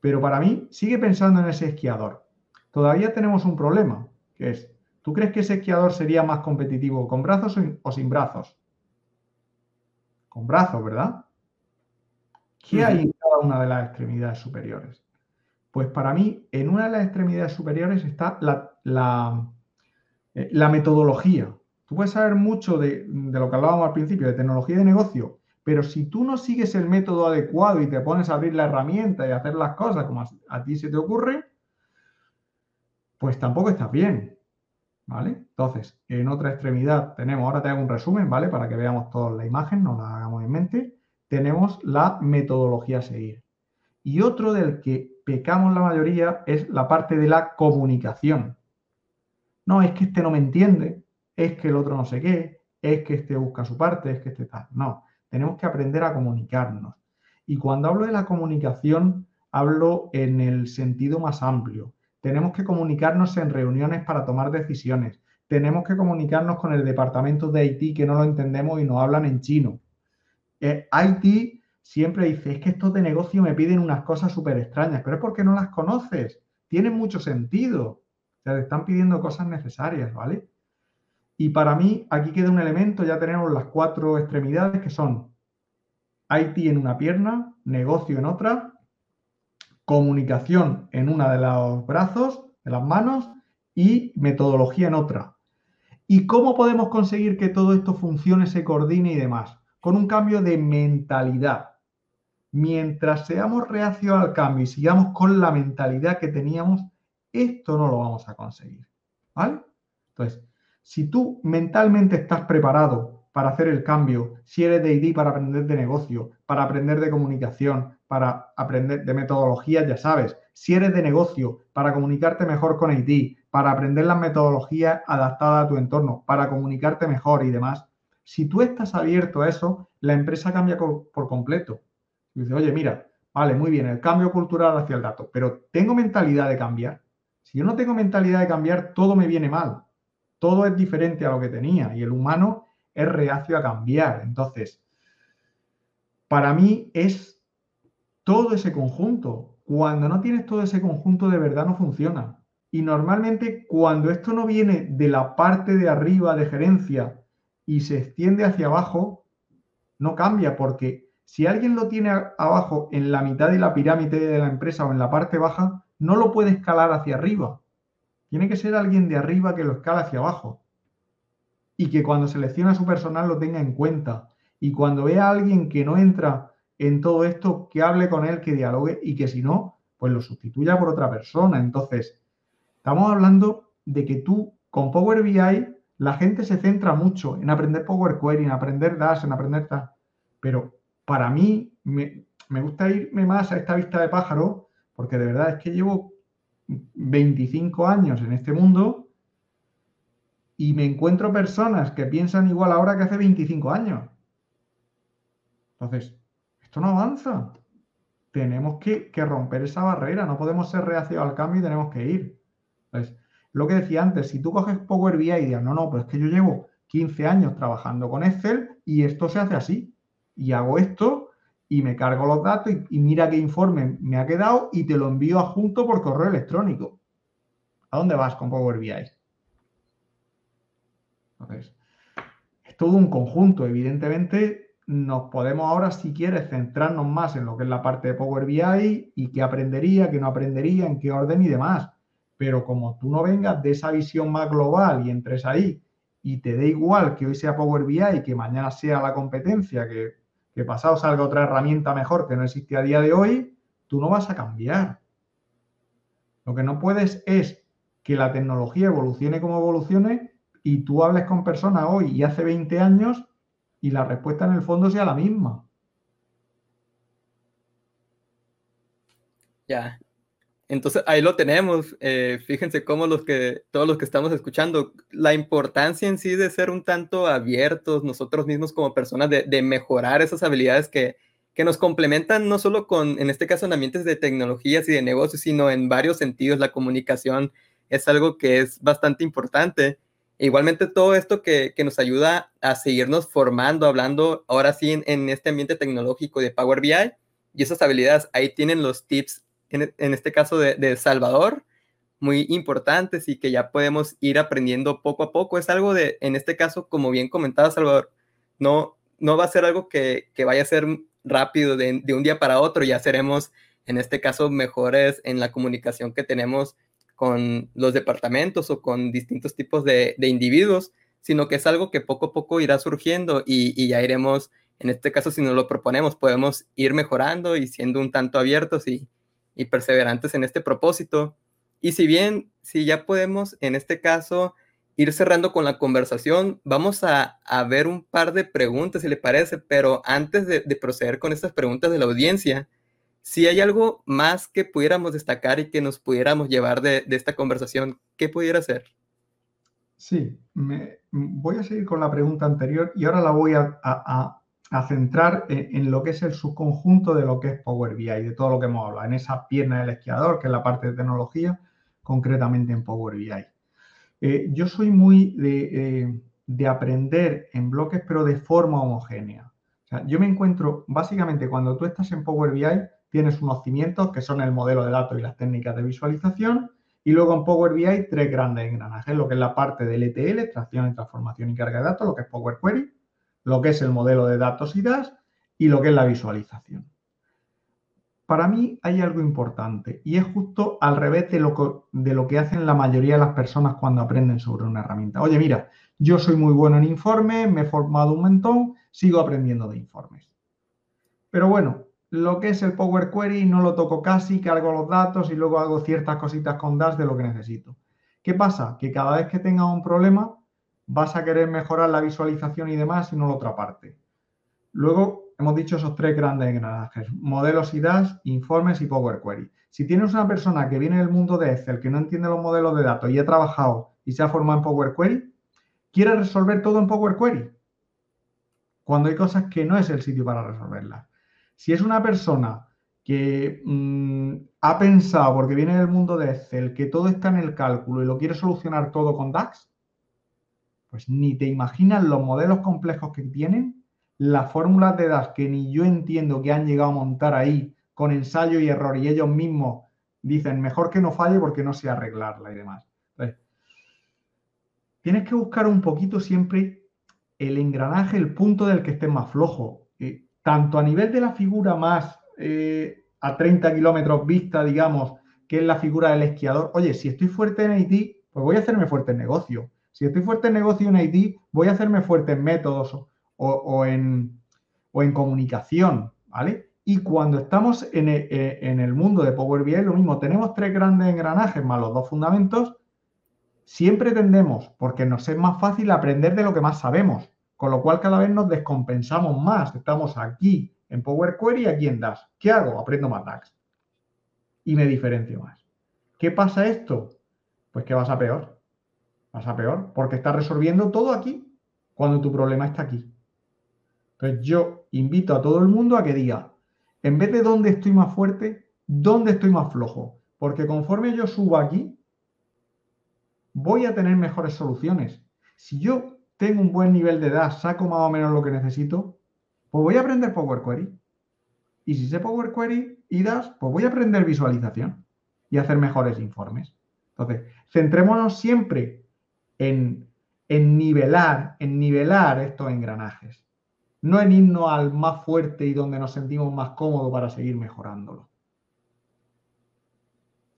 Pero para mí, sigue pensando en ese esquiador. Todavía tenemos un problema, que es, ¿tú crees que ese esquiador sería más competitivo con brazos o sin brazos? Con brazos, ¿verdad? ¿Qué hay en cada una de las extremidades superiores? Pues para mí, en una de las extremidades superiores está la, la, eh, metodología. Tú puedes saber mucho de, de, lo que hablábamos al principio, de tecnología de negocio, pero si tú no sigues el método adecuado y te pones a abrir la herramienta y hacer las cosas como a, ti se te ocurre, pues tampoco estás bien. ¿Vale? Entonces, en otra extremidad tenemos, ahora te hago un resumen, ¿vale? Para que veamos toda la imagen, no la hagamos en mente. Tenemos la metodología a seguir. Y otro del que pecamos la mayoría es la parte de la comunicación. No, es que este no me entiende, es que el otro no sé qué, es que este busca su parte, es que este tal. No, tenemos que aprender a comunicarnos. Y cuando hablo de la comunicación, hablo en el sentido más amplio. Tenemos que comunicarnos en reuniones para tomar decisiones. Tenemos que comunicarnos con el departamento de Haití que no lo entendemos y nos hablan en chino. Eh, Haití siempre dice, es que estos de negocio me piden unas cosas súper extrañas, pero es porque no las conoces. Tienen mucho sentido. O sea, te están pidiendo cosas necesarias, ¿vale? Y para mí aquí queda un elemento, ya tenemos las cuatro extremidades que son IT en una pierna, negocio en otra, comunicación en una de los brazos, de las manos y metodología en otra. ¿Y cómo podemos conseguir que todo esto funcione, se coordine y demás? Con un cambio de mentalidad. Mientras seamos reacios al cambio y sigamos con la mentalidad que teníamos, esto no lo vamos a conseguir. ¿Vale? Entonces, si tú mentalmente estás preparado para hacer el cambio, si eres de ID para aprender de negocio, para aprender de comunicación, para aprender de metodología, ya sabes. Si eres de negocio, para comunicarte mejor con ID, para aprender las metodologías adaptadas a tu entorno, para comunicarte mejor y demás. Si tú estás abierto a eso, la empresa cambia por completo. dice, oye, mira, vale, muy bien, el cambio cultural hacia el dato, pero tengo mentalidad de cambiar. Si yo no tengo mentalidad de cambiar, todo me viene mal. Todo es diferente a lo que tenía y el humano es reacio a cambiar. Entonces, para mí es todo ese conjunto. Cuando no tienes todo ese conjunto, de verdad no funciona. Y normalmente cuando esto no viene de la parte de arriba de gerencia y se extiende hacia abajo, no cambia porque si alguien lo tiene abajo en la mitad de la pirámide de la empresa o en la parte baja, no lo puede escalar hacia arriba. Tiene que ser alguien de arriba que lo escala hacia abajo. Y que cuando selecciona a su personal lo tenga en cuenta. Y cuando vea a alguien que no entra en todo esto, que hable con él, que dialogue y que si no, pues lo sustituya por otra persona. Entonces, estamos hablando de que tú con Power BI la gente se centra mucho en aprender Power Query, en aprender Dash, en aprender tal. Pero para mí me, me gusta irme más a esta vista de pájaro porque de verdad es que llevo 25 años en este mundo y me encuentro personas que piensan igual ahora que hace 25 años. Entonces, esto no avanza. Tenemos que, romper esa barrera, no podemos ser reacios al cambio y tenemos que ir. Lo que decía antes, si tú coges Power BI y dices, no, no, pues es que yo llevo 15 años trabajando con Excel y esto se hace así. Y hago esto y me cargo los datos y, mira qué informe me ha quedado y te lo envío adjunto por correo electrónico. ¿A dónde vas con Power BI? Entonces, es todo un conjunto. Evidentemente, nos podemos ahora, si quieres, centrarnos más en lo que es la parte de Power BI y qué aprendería, qué no aprendería, en qué orden y demás. Pero como tú no vengas de esa visión más global y entres ahí y te dé igual que hoy sea Power BI que mañana sea la competencia, que que pasado salga otra herramienta mejor que no existe a día de hoy, tú no vas a cambiar. Lo que no puedes es que la tecnología evolucione como evolucione y tú hables con personas hoy y hace 20 años y la respuesta en el fondo sea la misma. Ya, entonces ahí lo tenemos. Eh, fíjense cómo los que, todos los que estamos escuchando, la importancia en sí de ser un tanto abiertos nosotros mismos como personas, de, mejorar esas habilidades que, que, nos complementan no solo con, en este caso, en ambientes de tecnologías y de negocios, sino en varios sentidos. La comunicación es algo que es bastante importante. E igualmente todo esto que, que, nos ayuda a seguirnos formando, hablando ahora sí en, en este ambiente tecnológico de Power BI y esas habilidades, ahí tienen los tips en, este caso de, Salvador, muy importantes y que ya podemos ir aprendiendo poco a poco. Es algo de, en este caso, como bien comentaba Salvador, no, no va a ser algo que, vaya a ser rápido de, un día para otro, ya seremos, en este caso, mejores en la comunicación que tenemos con los departamentos o con distintos tipos de, individuos, sino que es algo que poco a poco irá surgiendo y, y, ya iremos, en este caso, si nos lo proponemos, podemos ir mejorando y siendo un tanto abiertos y, y perseverantes en este propósito. Y si bien, si ya podemos en este caso ir cerrando con la conversación, vamos a, ver un par de preguntas, si le parece, pero antes de, proceder con estas preguntas de la audiencia, si hay algo más que pudiéramos destacar y que nos pudiéramos llevar de, esta conversación, ¿qué pudiera ser? Sí, me, voy a seguir con la pregunta anterior y ahora la voy a, a centrar en, lo que es el subconjunto de lo que es Power BI, de todo lo que hemos hablado, en esa pierna del esquiador, que es la parte de tecnología, concretamente en Power BI. Eh, yo soy muy eh, de, aprender en bloques, pero de forma homogénea. yo me encuentro, básicamente, cuando tú estás en Power BI, tienes unos cimientos que son el modelo de datos y las técnicas de visualización, y luego en Power BI tres grandes engranajes, lo que es la parte del ETL, extracción, transformación y carga de datos, lo que es Power Query, lo que es el modelo de datos y DAS y lo que es la visualización. Para mí hay algo importante y es justo al revés de lo, que, de lo que hacen la mayoría de las personas cuando aprenden sobre una herramienta. Oye, mira, yo soy muy bueno en informes, me he formado un montón, sigo aprendiendo de informes. Pero bueno, lo que es el Power Query no lo toco casi, cargo los datos y luego hago ciertas cositas con DAS de lo que necesito. ¿Qué pasa? Que cada vez que tenga un problema, vas a querer mejorar la visualización y demás y no la otra parte. Luego, hemos dicho esos tres grandes engranajes, modelos y DAS, informes y Power Query. Si tienes una persona que viene del mundo de Excel, que no entiende los modelos de datos y ha trabajado y se ha formado en Power Query, quiere resolver todo en Power Query. Cuando hay cosas que no es el sitio para resolverlas. Si es una persona que mm, ha pensado, porque viene del mundo de Excel, que todo está en el cálculo y lo quiere solucionar todo con DAX, pues ni te imaginas los modelos complejos que tienen, las fórmulas de DAX que ni yo entiendo que han llegado a montar ahí con ensayo y error y ellos mismos dicen mejor que no falle porque no sé arreglarla y demás. tienes que buscar un poquito siempre el engranaje, el punto del que esté más flojo, eh, tanto a nivel de la figura más eh, a 30 kilómetros vista, digamos, que es la figura del esquiador. Oye, si estoy fuerte en IT, pues voy a hacerme fuerte en negocio. Si estoy fuerte en negocio en IT, voy a hacerme fuerte en métodos o, en, comunicación, ¿vale? Y cuando estamos en el, eh, en el, mundo de Power BI, lo mismo, tenemos tres grandes engranajes más los dos fundamentos, siempre tendemos, porque nos es más fácil aprender de lo que más sabemos, con lo cual cada vez nos descompensamos más, estamos aquí en Power Query y aquí en DAX. ¿Qué hago? Aprendo más DAX y me diferencio más. ¿Qué pasa esto? Pues que vas a peor vas a peor, porque estás resolviendo todo aquí cuando tu problema está aquí. Entonces yo invito a todo el mundo a que diga, en vez de dónde estoy más fuerte, dónde estoy más flojo. Porque conforme yo subo aquí, voy a tener mejores soluciones. Si yo tengo un buen nivel de DAS, saco más o menos lo que necesito, pues voy a aprender Power Query. Y si sé Power Query y DAS, pues voy a aprender visualización y hacer mejores informes. Entonces, centrémonos siempre en, nivelar, en nivelar estos engranajes. No en irnos al más fuerte y donde nos sentimos más cómodos para seguir mejorándolo.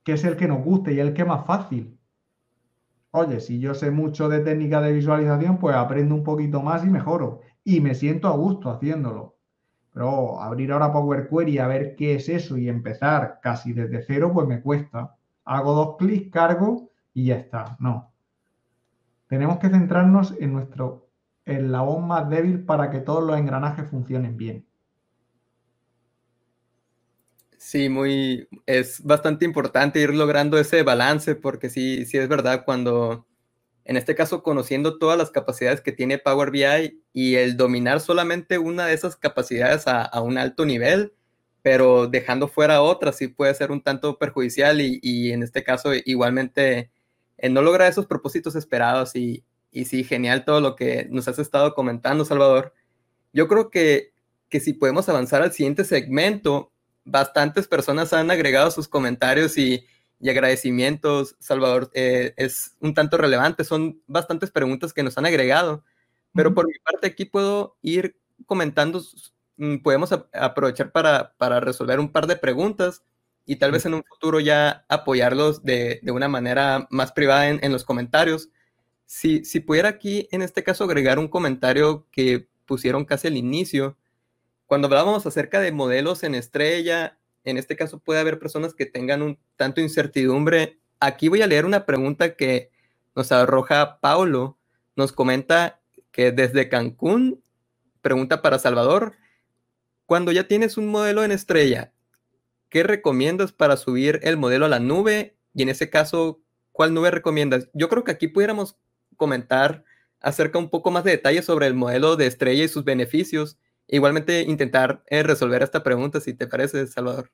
Que es el que nos guste y el que es más fácil. Oye, si yo sé mucho de técnica de visualización, pues aprendo un poquito más y mejoro. Y me siento a gusto haciéndolo. Pero abrir ahora Power Query a ver qué es eso y empezar casi desde cero, pues me cuesta. Hago dos clics, cargo y ya está. No. Tenemos que centrarnos en nuestro eslabón más débil para que todos los engranajes funcionen bien. Sí, muy, es bastante importante ir logrando ese balance porque sí, sí es verdad cuando, en este caso, conociendo todas las capacidades que tiene Power BI y el dominar solamente una de esas capacidades a, un alto nivel, pero dejando fuera otras, sí puede ser un tanto perjudicial y, y en este caso igualmente en no lograr esos propósitos esperados y, y sí, genial todo lo que nos has estado comentando, Salvador. Yo creo que, que si podemos avanzar al siguiente segmento, bastantes personas han agregado sus comentarios y, y agradecimientos, Salvador. Eh, es un tanto relevante, son bastantes preguntas que nos han agregado, pero por mi parte aquí puedo ir comentando, mm, podemos aprovechar para, para resolver un par de preguntas y tal vez en un futuro ya apoyarlos de, de una manera más privada en, en los comentarios. Si, si, pudiera aquí, en este caso, agregar un comentario que pusieron casi al inicio, cuando hablábamos acerca de modelos en estrella, en este caso puede haber personas que tengan un tanto incertidumbre. Aquí voy a leer una pregunta que nos arroja Paulo. Nos comenta que desde Cancún, pregunta para Salvador, cuando ya tienes un modelo en estrella ¿qué recomiendas para subir el modelo a la nube? Y en ese caso, ¿cuál nube recomiendas? Yo creo que aquí pudiéramos comentar acerca un poco más de detalles sobre el modelo de estrella y sus beneficios. Igualmente intentar eh, resolver esta pregunta, si te parece, Salvador.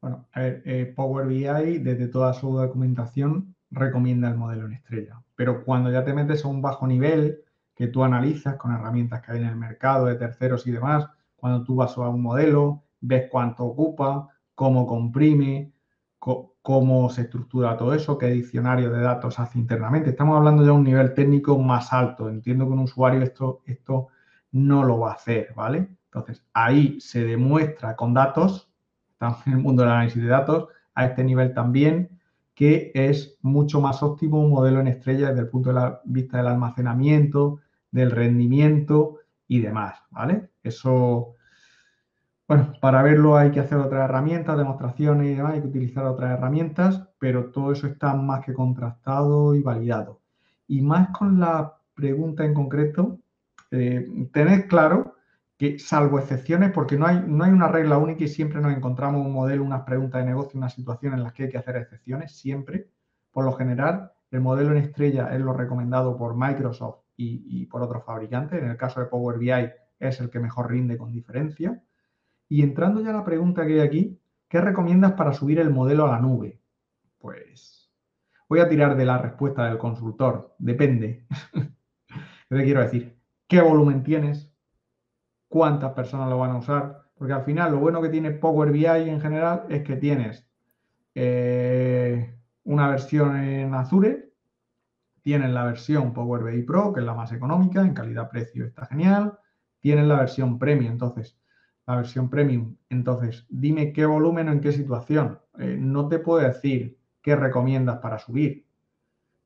Bueno, eh, Power BI desde toda su documentación recomienda el modelo en estrella, pero cuando ya te metes a un bajo nivel que tú analizas con herramientas que hay en el mercado de terceros y demás, cuando tú vas a un modelo, ves cuánto ocupa, cómo comprime, cómo se estructura todo eso, qué diccionario de datos hace internamente. Estamos hablando ya de un nivel técnico más alto. Entiendo que un usuario esto, esto no lo va a hacer, ¿vale? Entonces, ahí se demuestra con datos, estamos en el mundo del análisis de datos, a este nivel también, que es mucho más óptimo un modelo en estrella desde el punto de vista del almacenamiento, del rendimiento y demás, ¿vale? Eso bueno, para verlo hay que hacer otras herramientas, demostraciones y demás, hay que utilizar otras herramientas, pero todo eso está más que contrastado y validado. Y más con la pregunta en concreto, eh, tened claro que salvo excepciones, porque no hay, no hay una regla única y siempre nos encontramos un modelo, unas preguntas de negocio, una situación en las que hay que hacer excepciones, siempre. Por lo general, el modelo en estrella es lo recomendado por Microsoft y, por otros fabricantes. En el caso de Power BI es el que mejor rinde con diferencia. Y entrando ya a la pregunta que hay aquí, ¿qué recomiendas para subir el modelo a la nube? Pues voy a tirar de la respuesta del consultor. Depende. ¿Qué te quiero decir? ¿Qué volumen tienes? cuántas personas lo van a usar, porque al final lo bueno que tiene Power BI en general es que tienes eh, una versión en Azure, tienes la versión Power BI Pro, que es la más económica, en calidad-precio está genial, tienes la versión Premium, entonces, versión Premium, entonces, dime qué volumen o en qué situación. Eh, no te puedo decir qué recomiendas para subir.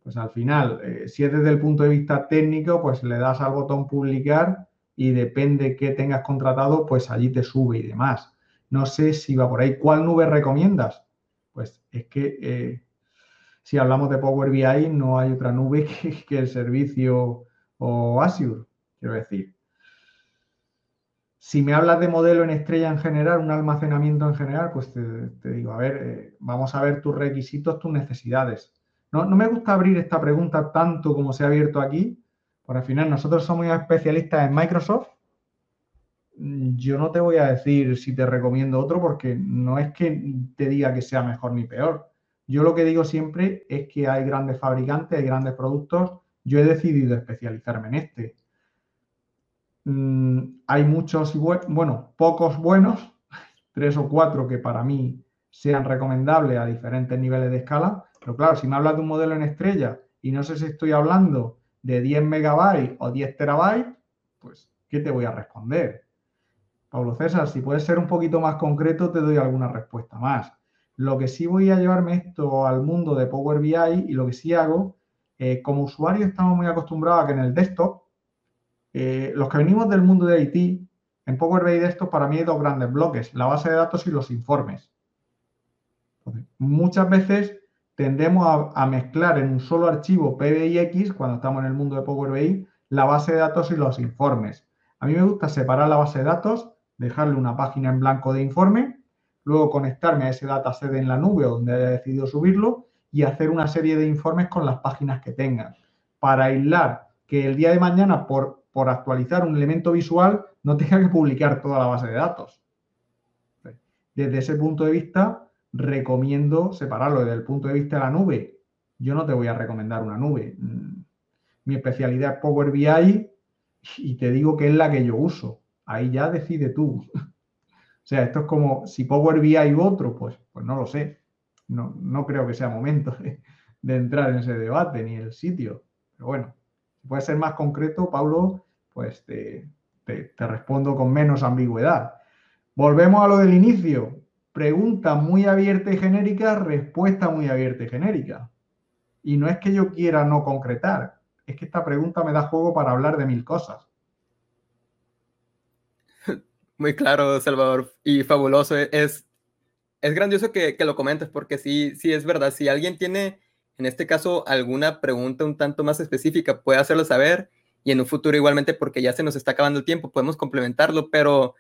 Pues al final, eh, si es desde el punto de vista técnico, pues le das al botón publicar y depende qué tengas contratado, pues allí te sube y demás. No sé si va por ahí. ¿Cuál nube recomiendas? Pues es que eh, si hablamos de Power BI, no hay otra nube que, el servicio o Azure, quiero decir. Si me hablas de modelo en estrella en general, un almacenamiento en general, pues te, digo, a ver, eh, vamos a ver tus requisitos, tus necesidades. No, no me gusta abrir esta pregunta tanto como se ha abierto aquí, por al final nosotros somos especialistas en Microsoft. Yo no te voy a decir si te recomiendo otro porque no es que te diga que sea mejor ni peor. Yo lo que digo siempre es que hay grandes fabricantes, hay grandes productos. Yo he decidido especializarme en este. Mm, hay muchos, bueno, pocos buenos, tres o cuatro que para mí sean recomendables a diferentes niveles de escala. Pero claro, si me hablas de un modelo en estrella y no sé si estoy hablando de 10 megabytes o 10 terabytes, pues, ¿qué te voy a responder? Pablo César, si puedes ser un poquito más concreto, te doy alguna respuesta más. Lo que sí voy a llevarme esto al mundo de Power BI y lo que sí hago, eh, como usuario estamos muy acostumbrados a que en el desktop, eh, los que venimos del mundo de IT, en Power BI Desktop para mí hay dos grandes bloques, la base de datos y los informes. muchas veces tendemos a, mezclar en un solo archivo PBIX, cuando estamos en el mundo de Power BI, la base de datos y los informes. A mí me gusta separar la base de datos, dejarle una página en blanco de informe, luego conectarme a ese dataset en la nube donde haya decidido subirlo y hacer una serie de informes con las páginas que tengan, para aislar que el día de mañana, por, por actualizar un elemento visual, no tenga que publicar toda la base de datos. Desde ese punto de vista, recomiendo separarlo desde el punto de vista de la nube. Yo no te voy a recomendar una nube. Mi especialidad es Power BI y te digo que es la que yo uso. Ahí ya decide tú. O sea, esto es como si Power BI u otro, pues, pues no lo sé. No, no creo que sea momento de, entrar en ese debate ni el sitio. Pero bueno, puede ser más concreto, Pablo, pues te respondo con menos ambigüedad. Volvemos a lo del inicio pregunta muy abierta y genérica, respuesta muy abierta y genérica. Y no es que yo quiera no concretar, es que esta pregunta me da juego para hablar de mil cosas. Muy claro, Salvador, y fabuloso. Es, es grandioso que, lo comentes, porque sí, sí es verdad. Si alguien tiene, en este caso, alguna pregunta un tanto más específica, puede hacerlo saber y en un futuro igualmente, porque ya se nos está acabando el tiempo, podemos complementarlo, pero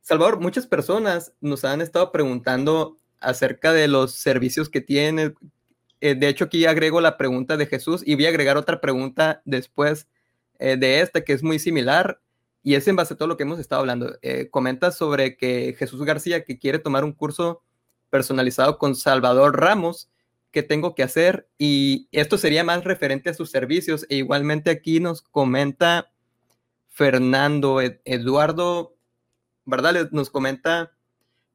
Salvador, muchas personas nos han estado preguntando acerca de los servicios que tiene. Eh, de hecho, aquí agrego la pregunta de Jesús y voy a agregar otra pregunta después eh, de esta que es muy similar y es en base a todo lo que hemos estado hablando. Eh, comenta sobre que Jesús García que quiere tomar un curso personalizado con Salvador Ramos. ¿Qué tengo que hacer? Y esto sería más referente a sus servicios. E igualmente aquí nos comenta Fernando Eduardo ¿verdad? Nos comenta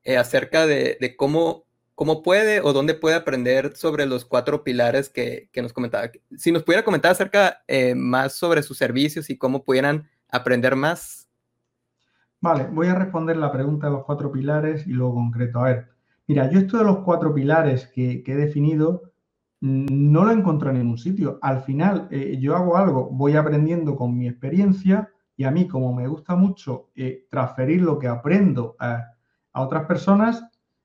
eh, acerca de, cómo, cómo puede o dónde puede aprender sobre los cuatro pilares que, nos comentaba. Si nos pudiera comentar acerca eh, más sobre sus servicios y cómo pudieran aprender más. Vale, voy a responder la pregunta de los cuatro pilares y luego concreto. A ver, mira, yo esto de los cuatro pilares que, he definido no lo encuentro en ningún sitio. Al final, eh, yo hago algo, voy aprendiendo con mi experiencia y a mí, como me gusta mucho eh, transferir lo que aprendo a, otras personas,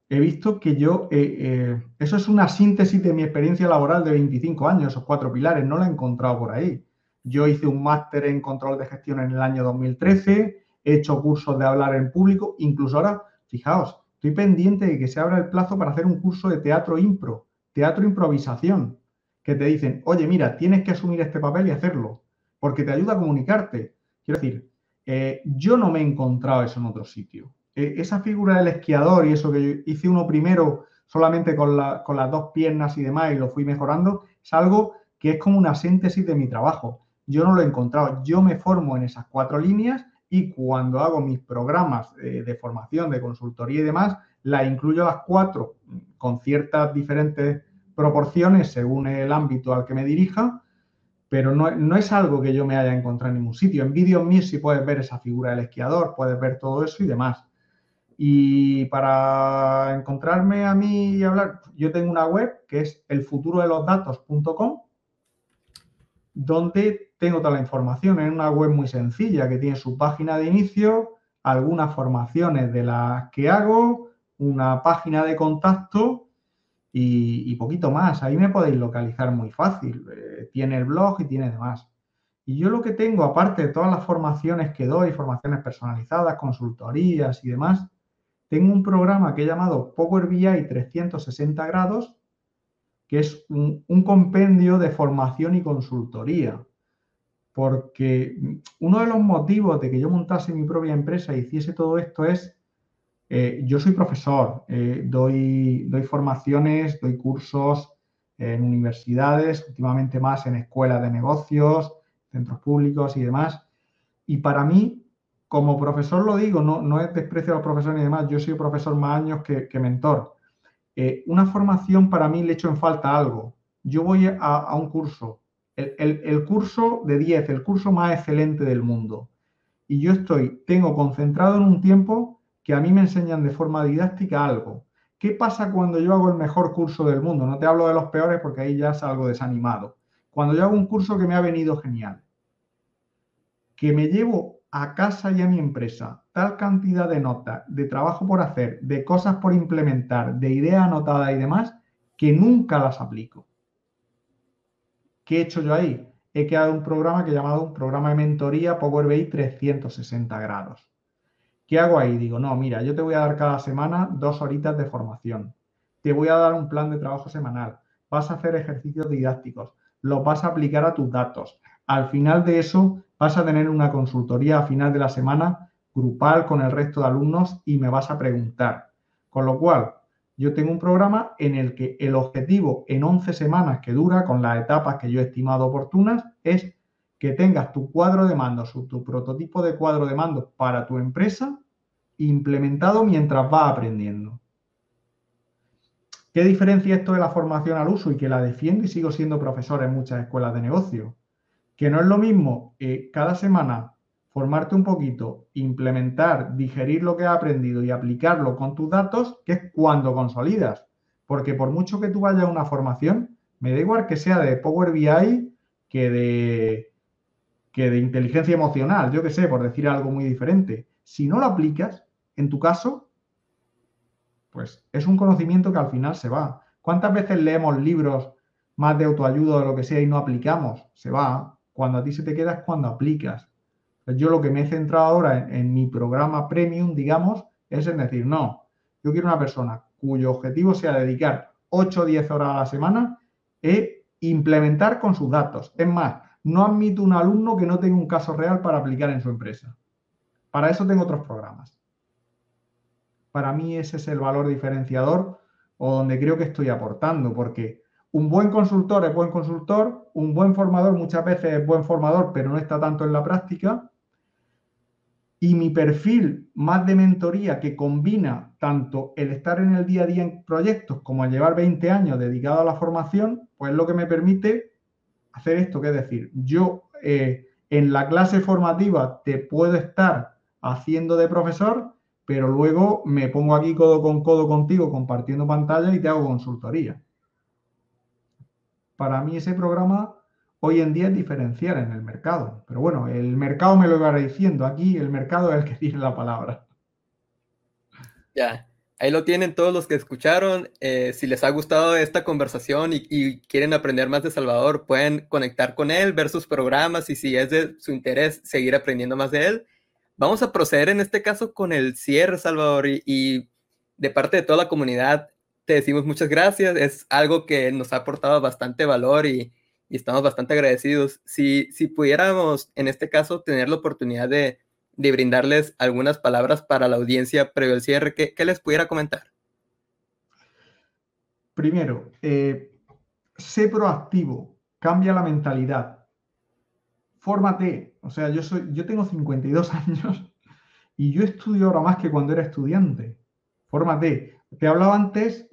he visto que yo, eh, eso es una síntesis de mi experiencia laboral de 25 años, esos cuatro pilares, no lo he encontrado por ahí. Yo hice un máster en control de gestión en el año 2013, he hecho cursos de hablar en público, incluso ahora, fijaos, estoy pendiente de que se abra el plazo para hacer un curso de teatro impro, teatro improvisación, que te dicen, oye, mira, tienes que asumir este papel y hacerlo, porque te ayuda a comunicarte. Quiero decir, eh, yo no me he encontrado eso en otro sitio. Eh, esa figura del esquiador y eso que yo hice uno primero solamente con, con las dos piernas y demás y lo fui mejorando, es algo que es como una síntesis de mi trabajo. Yo no lo he encontrado. Yo me formo en esas cuatro líneas y cuando hago mis programas eh, de formación, de consultoría y demás, la incluyo las cuatro con ciertas diferentes proporciones según el ámbito al que me dirija, pero no, es algo que yo me haya encontrado en ningún sitio. En vídeos míos sí puedes ver esa figura del esquiador, puedes ver todo eso y demás. Y para encontrarme a mí y hablar, yo tengo una web que es elfuturodelosdatos.com, donde tengo toda la información. Es una web muy sencilla que tiene su página de inicio, algunas formaciones de las que hago, una página de contacto y, poquito más. Ahí me podéis localizar muy fácil. Eh, tiene el blog y tiene demás. Y yo lo que tengo, aparte de todas las formaciones que doy, formaciones personalizadas, consultorías y demás, tengo un programa que he llamado Power BI 360 grados, que es un, compendio de formación y consultoría. Porque uno de los motivos de que yo montase mi propia empresa y hiciese todo esto es, eh, yo soy profesor, eh, doy, doy formaciones, doy cursos en universidades, últimamente más en escuelas de negocios, centros públicos y demás. Y para mí como profesor lo digo, no, no es desprecio a los profesores ni demás, yo soy profesor más años que, mentor. Eh, una formación para mí le echo en falta algo. Yo voy a, un curso, el, curso de 10, el curso más excelente del mundo. Y yo estoy, tengo concentrado en un tiempo que a mí me enseñan de forma didáctica algo. ¿Qué pasa cuando yo hago el mejor curso del mundo? No te hablo de los peores porque ahí ya salgo desanimado. Cuando yo hago un curso que me ha venido genial, que me llevo a casa y a mi empresa tal cantidad de notas, de trabajo por hacer, de cosas por implementar, de ideas anotadas y demás, que nunca las aplico. ¿Qué he hecho yo ahí? He creado un programa que he llamado un programa de mentoría Power BI 360 grados. ¿Qué hago ahí? Digo, no, mira, yo te voy a dar cada semana dos horitas de formación. Te voy a dar un plan de trabajo semanal. Vas a hacer ejercicios didácticos. Los vas a aplicar a tus datos. Al final de eso, vas a tener una consultoría a final de la semana grupal con el resto de alumnos y me vas a preguntar. Con lo cual, yo tengo un programa en el que el objetivo en 11 semanas que dura, con las etapas que yo he estimado oportunas, es que tengas tu cuadro de mandos o tu prototipo de cuadro de mandos para tu empresa implementado mientras vas aprendiendo. ¿Qué diferencia esto de la formación al uso y que la defiendo y sigo siendo profesor en muchas escuelas de negocio? que no es lo mismo eh, cada semana formarte un poquito, implementar, digerir lo que has aprendido y aplicarlo con tus datos, que es cuando consolidas. Porque por mucho que tú vayas a una formación, me da igual que sea de Power BI que de, que de inteligencia emocional, yo qué sé, por decir algo muy diferente. Si no lo aplicas, en tu caso, pues es un conocimiento que al final se va. ¿Cuántas veces leemos libros más de autoayuda o lo que sea y no aplicamos? Se va. Cuando a ti se te queda es cuando aplicas. Yo lo que me he centrado ahora en, mi programa premium, digamos, es en decir, no, yo quiero una persona cuyo objetivo sea dedicar 8 o 10 horas a la semana e implementar con sus datos. Es más, no admito un alumno que no tenga un caso real para aplicar en su empresa. Para eso tengo otros programas. Para mí ese es el valor diferenciador o donde creo que estoy aportando, porque un buen consultor es buen consultor, un buen formador muchas veces es buen formador, pero no está tanto en la práctica. Y mi perfil más de mentoría que combina tanto el estar en el día a día en proyectos como el llevar 20 años dedicado a la formación, pues es lo que me permite hacer esto, que es decir, yo eh, en la clase formativa te puedo estar haciendo de profesor, pero luego me pongo aquí codo con codo contigo compartiendo pantalla y te hago consultoría. Para mí ese programa hoy en día es diferencial en el mercado. Pero bueno, el mercado me lo va diciendo. Aquí el mercado es el que tiene la palabra. Ya, ahí lo tienen todos los que escucharon. Eh, si les ha gustado esta conversación y, quieren aprender más de Salvador, pueden conectar con él, ver sus programas y si es de su interés seguir aprendiendo más de él, vamos a proceder en este caso con el cierre, Salvador, y, de parte de toda la comunidad te decimos muchas gracias. Es algo que nos ha aportado bastante valor y, estamos bastante agradecidos. Si, si pudiéramos, en este caso, tener la oportunidad de, brindarles algunas palabras para la audiencia previo al cierre, ¿qué, les pudiera comentar? Primero, eh, sé proactivo, cambia la mentalidad fórmate. O sea, yo, soy, yo tengo 52 años y yo estudio ahora más que cuando era estudiante. Fórmate. Te hablaba antes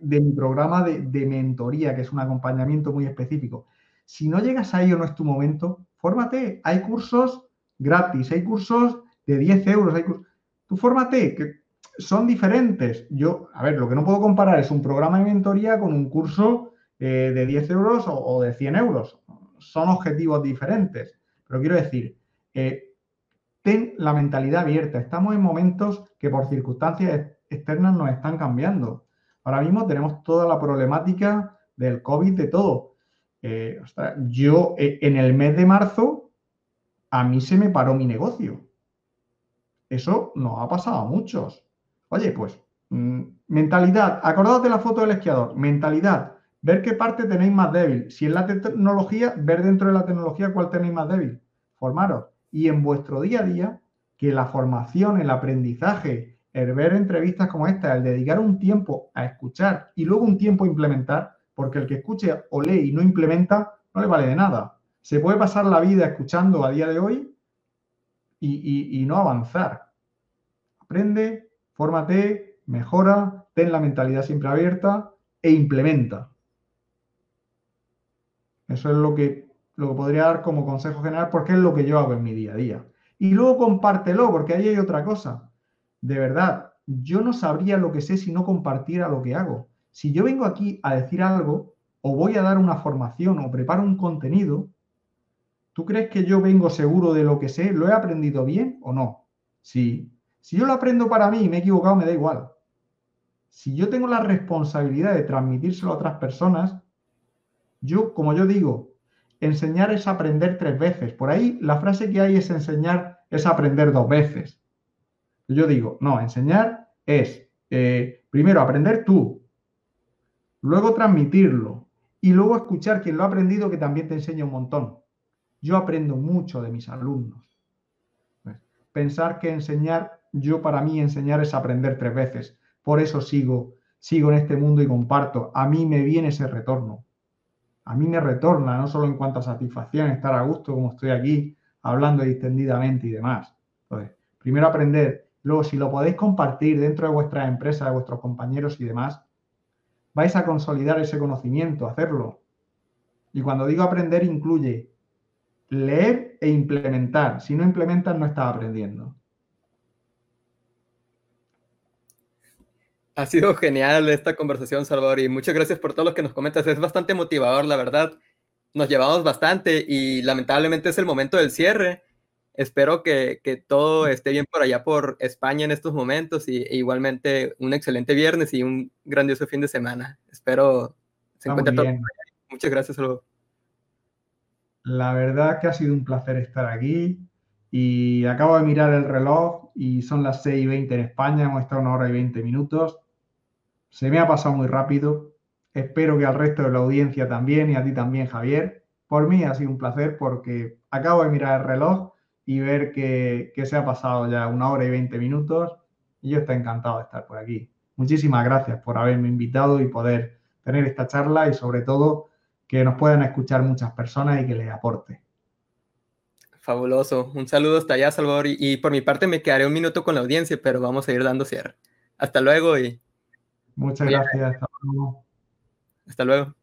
de mi programa de, mentoría, que es un acompañamiento muy específico. Si no llegas ahí o no es tu momento, fórmate. Hay cursos gratis, hay cursos de 10 euros, hay tú fórmate, que son diferentes. Yo, a ver, lo que no puedo comparar es un programa de mentoría con un curso eh, de 10 euros o, o, de 100 euros son objetivos diferentes. Pero quiero decir, eh, ten la mentalidad abierta. Estamos en momentos que por circunstancias externas nos están cambiando. Ahora mismo tenemos toda la problemática del COVID, de todo. Eh, yo eh, en el mes de marzo, a mí se me paró mi negocio. Eso nos ha pasado a muchos. Oye, pues, mm, mentalidad, acordaos de la foto del esquiador, mentalidad, ver qué parte tenéis más débil. Si es la tecnología, ver dentro de la tecnología cuál tenéis más débil. Formaros. Y en vuestro día a día, que la formación, el aprendizaje, el ver entrevistas como esta, el dedicar un tiempo a escuchar y luego un tiempo a implementar, porque el que escuche o lee y no implementa, no le vale de nada. Se puede pasar la vida escuchando a día de hoy y, y no avanzar. Aprende, fórmate, mejora, ten la mentalidad siempre abierta e implementa. Eso es lo que, lo que podría dar como consejo general porque es lo que yo hago en mi día a día. Y luego compártelo, porque ahí hay otra cosa. De verdad, yo no sabría lo que sé si no compartiera lo que hago. Si yo vengo aquí a decir algo, o voy a dar una formación, o preparo un contenido, ¿tú crees que yo vengo seguro de lo que sé? ¿Lo he aprendido bien o no? Sí. Si yo lo aprendo para mí y me he equivocado, me da igual. Si yo tengo la responsabilidad de transmitírselo a otras personas, yo, como yo digo, enseñar es aprender tres veces. Por ahí la frase que hay es enseñar es aprender dos veces. Yo digo, no, enseñar es eh, primero aprender tú, luego transmitirlo y luego escuchar quien lo ha aprendido que también te enseña un montón. Yo aprendo mucho de mis alumnos. Pensar que enseñar, yo para mí enseñar es aprender tres veces. Por eso sigo, sigo en este mundo y comparto. A mí me viene ese retorno a mí me retorna, no solo en cuanto a satisfacción, estar a gusto como estoy aquí, hablando distendidamente y demás. Entonces, primero aprender, luego si lo podéis compartir dentro de vuestras empresas, de vuestros compañeros y demás, vais a consolidar ese conocimiento, hacerlo. Y cuando digo aprender, incluye leer e implementar. Si no implementas, no estás aprendiendo. Ha sido genial esta conversación, Salvador, y muchas gracias por todo lo que nos comentas. Es bastante motivador, la verdad. Nos llevamos bastante y lamentablemente es el momento del cierre. Espero que, todo esté bien por allá por España en estos momentos y e igualmente un excelente viernes y un grandioso fin de semana. Espero se encuentre todo bien. Muchas gracias, Salvador. La verdad que ha sido un placer estar aquí y acabo de mirar el reloj y son las 6 y 20 en España, hemos estado una hora y 20 minutos. Se me ha pasado muy rápido. Espero que al resto de la audiencia también y a ti también, Javier. Por mí ha sido un placer porque acabo de mirar el reloj y ver que, se ha pasado ya una hora y veinte minutos y yo estoy encantado de estar por aquí. Muchísimas gracias por haberme invitado y poder tener esta charla y sobre todo que nos puedan escuchar muchas personas y que les aporte. Fabuloso. Un saludo hasta allá, Salvador. Y, y, por mi parte me quedaré un minuto con la audiencia, pero vamos a ir dando cierre. Hasta luego y Muchas gracias. Hasta luego. Hasta luego.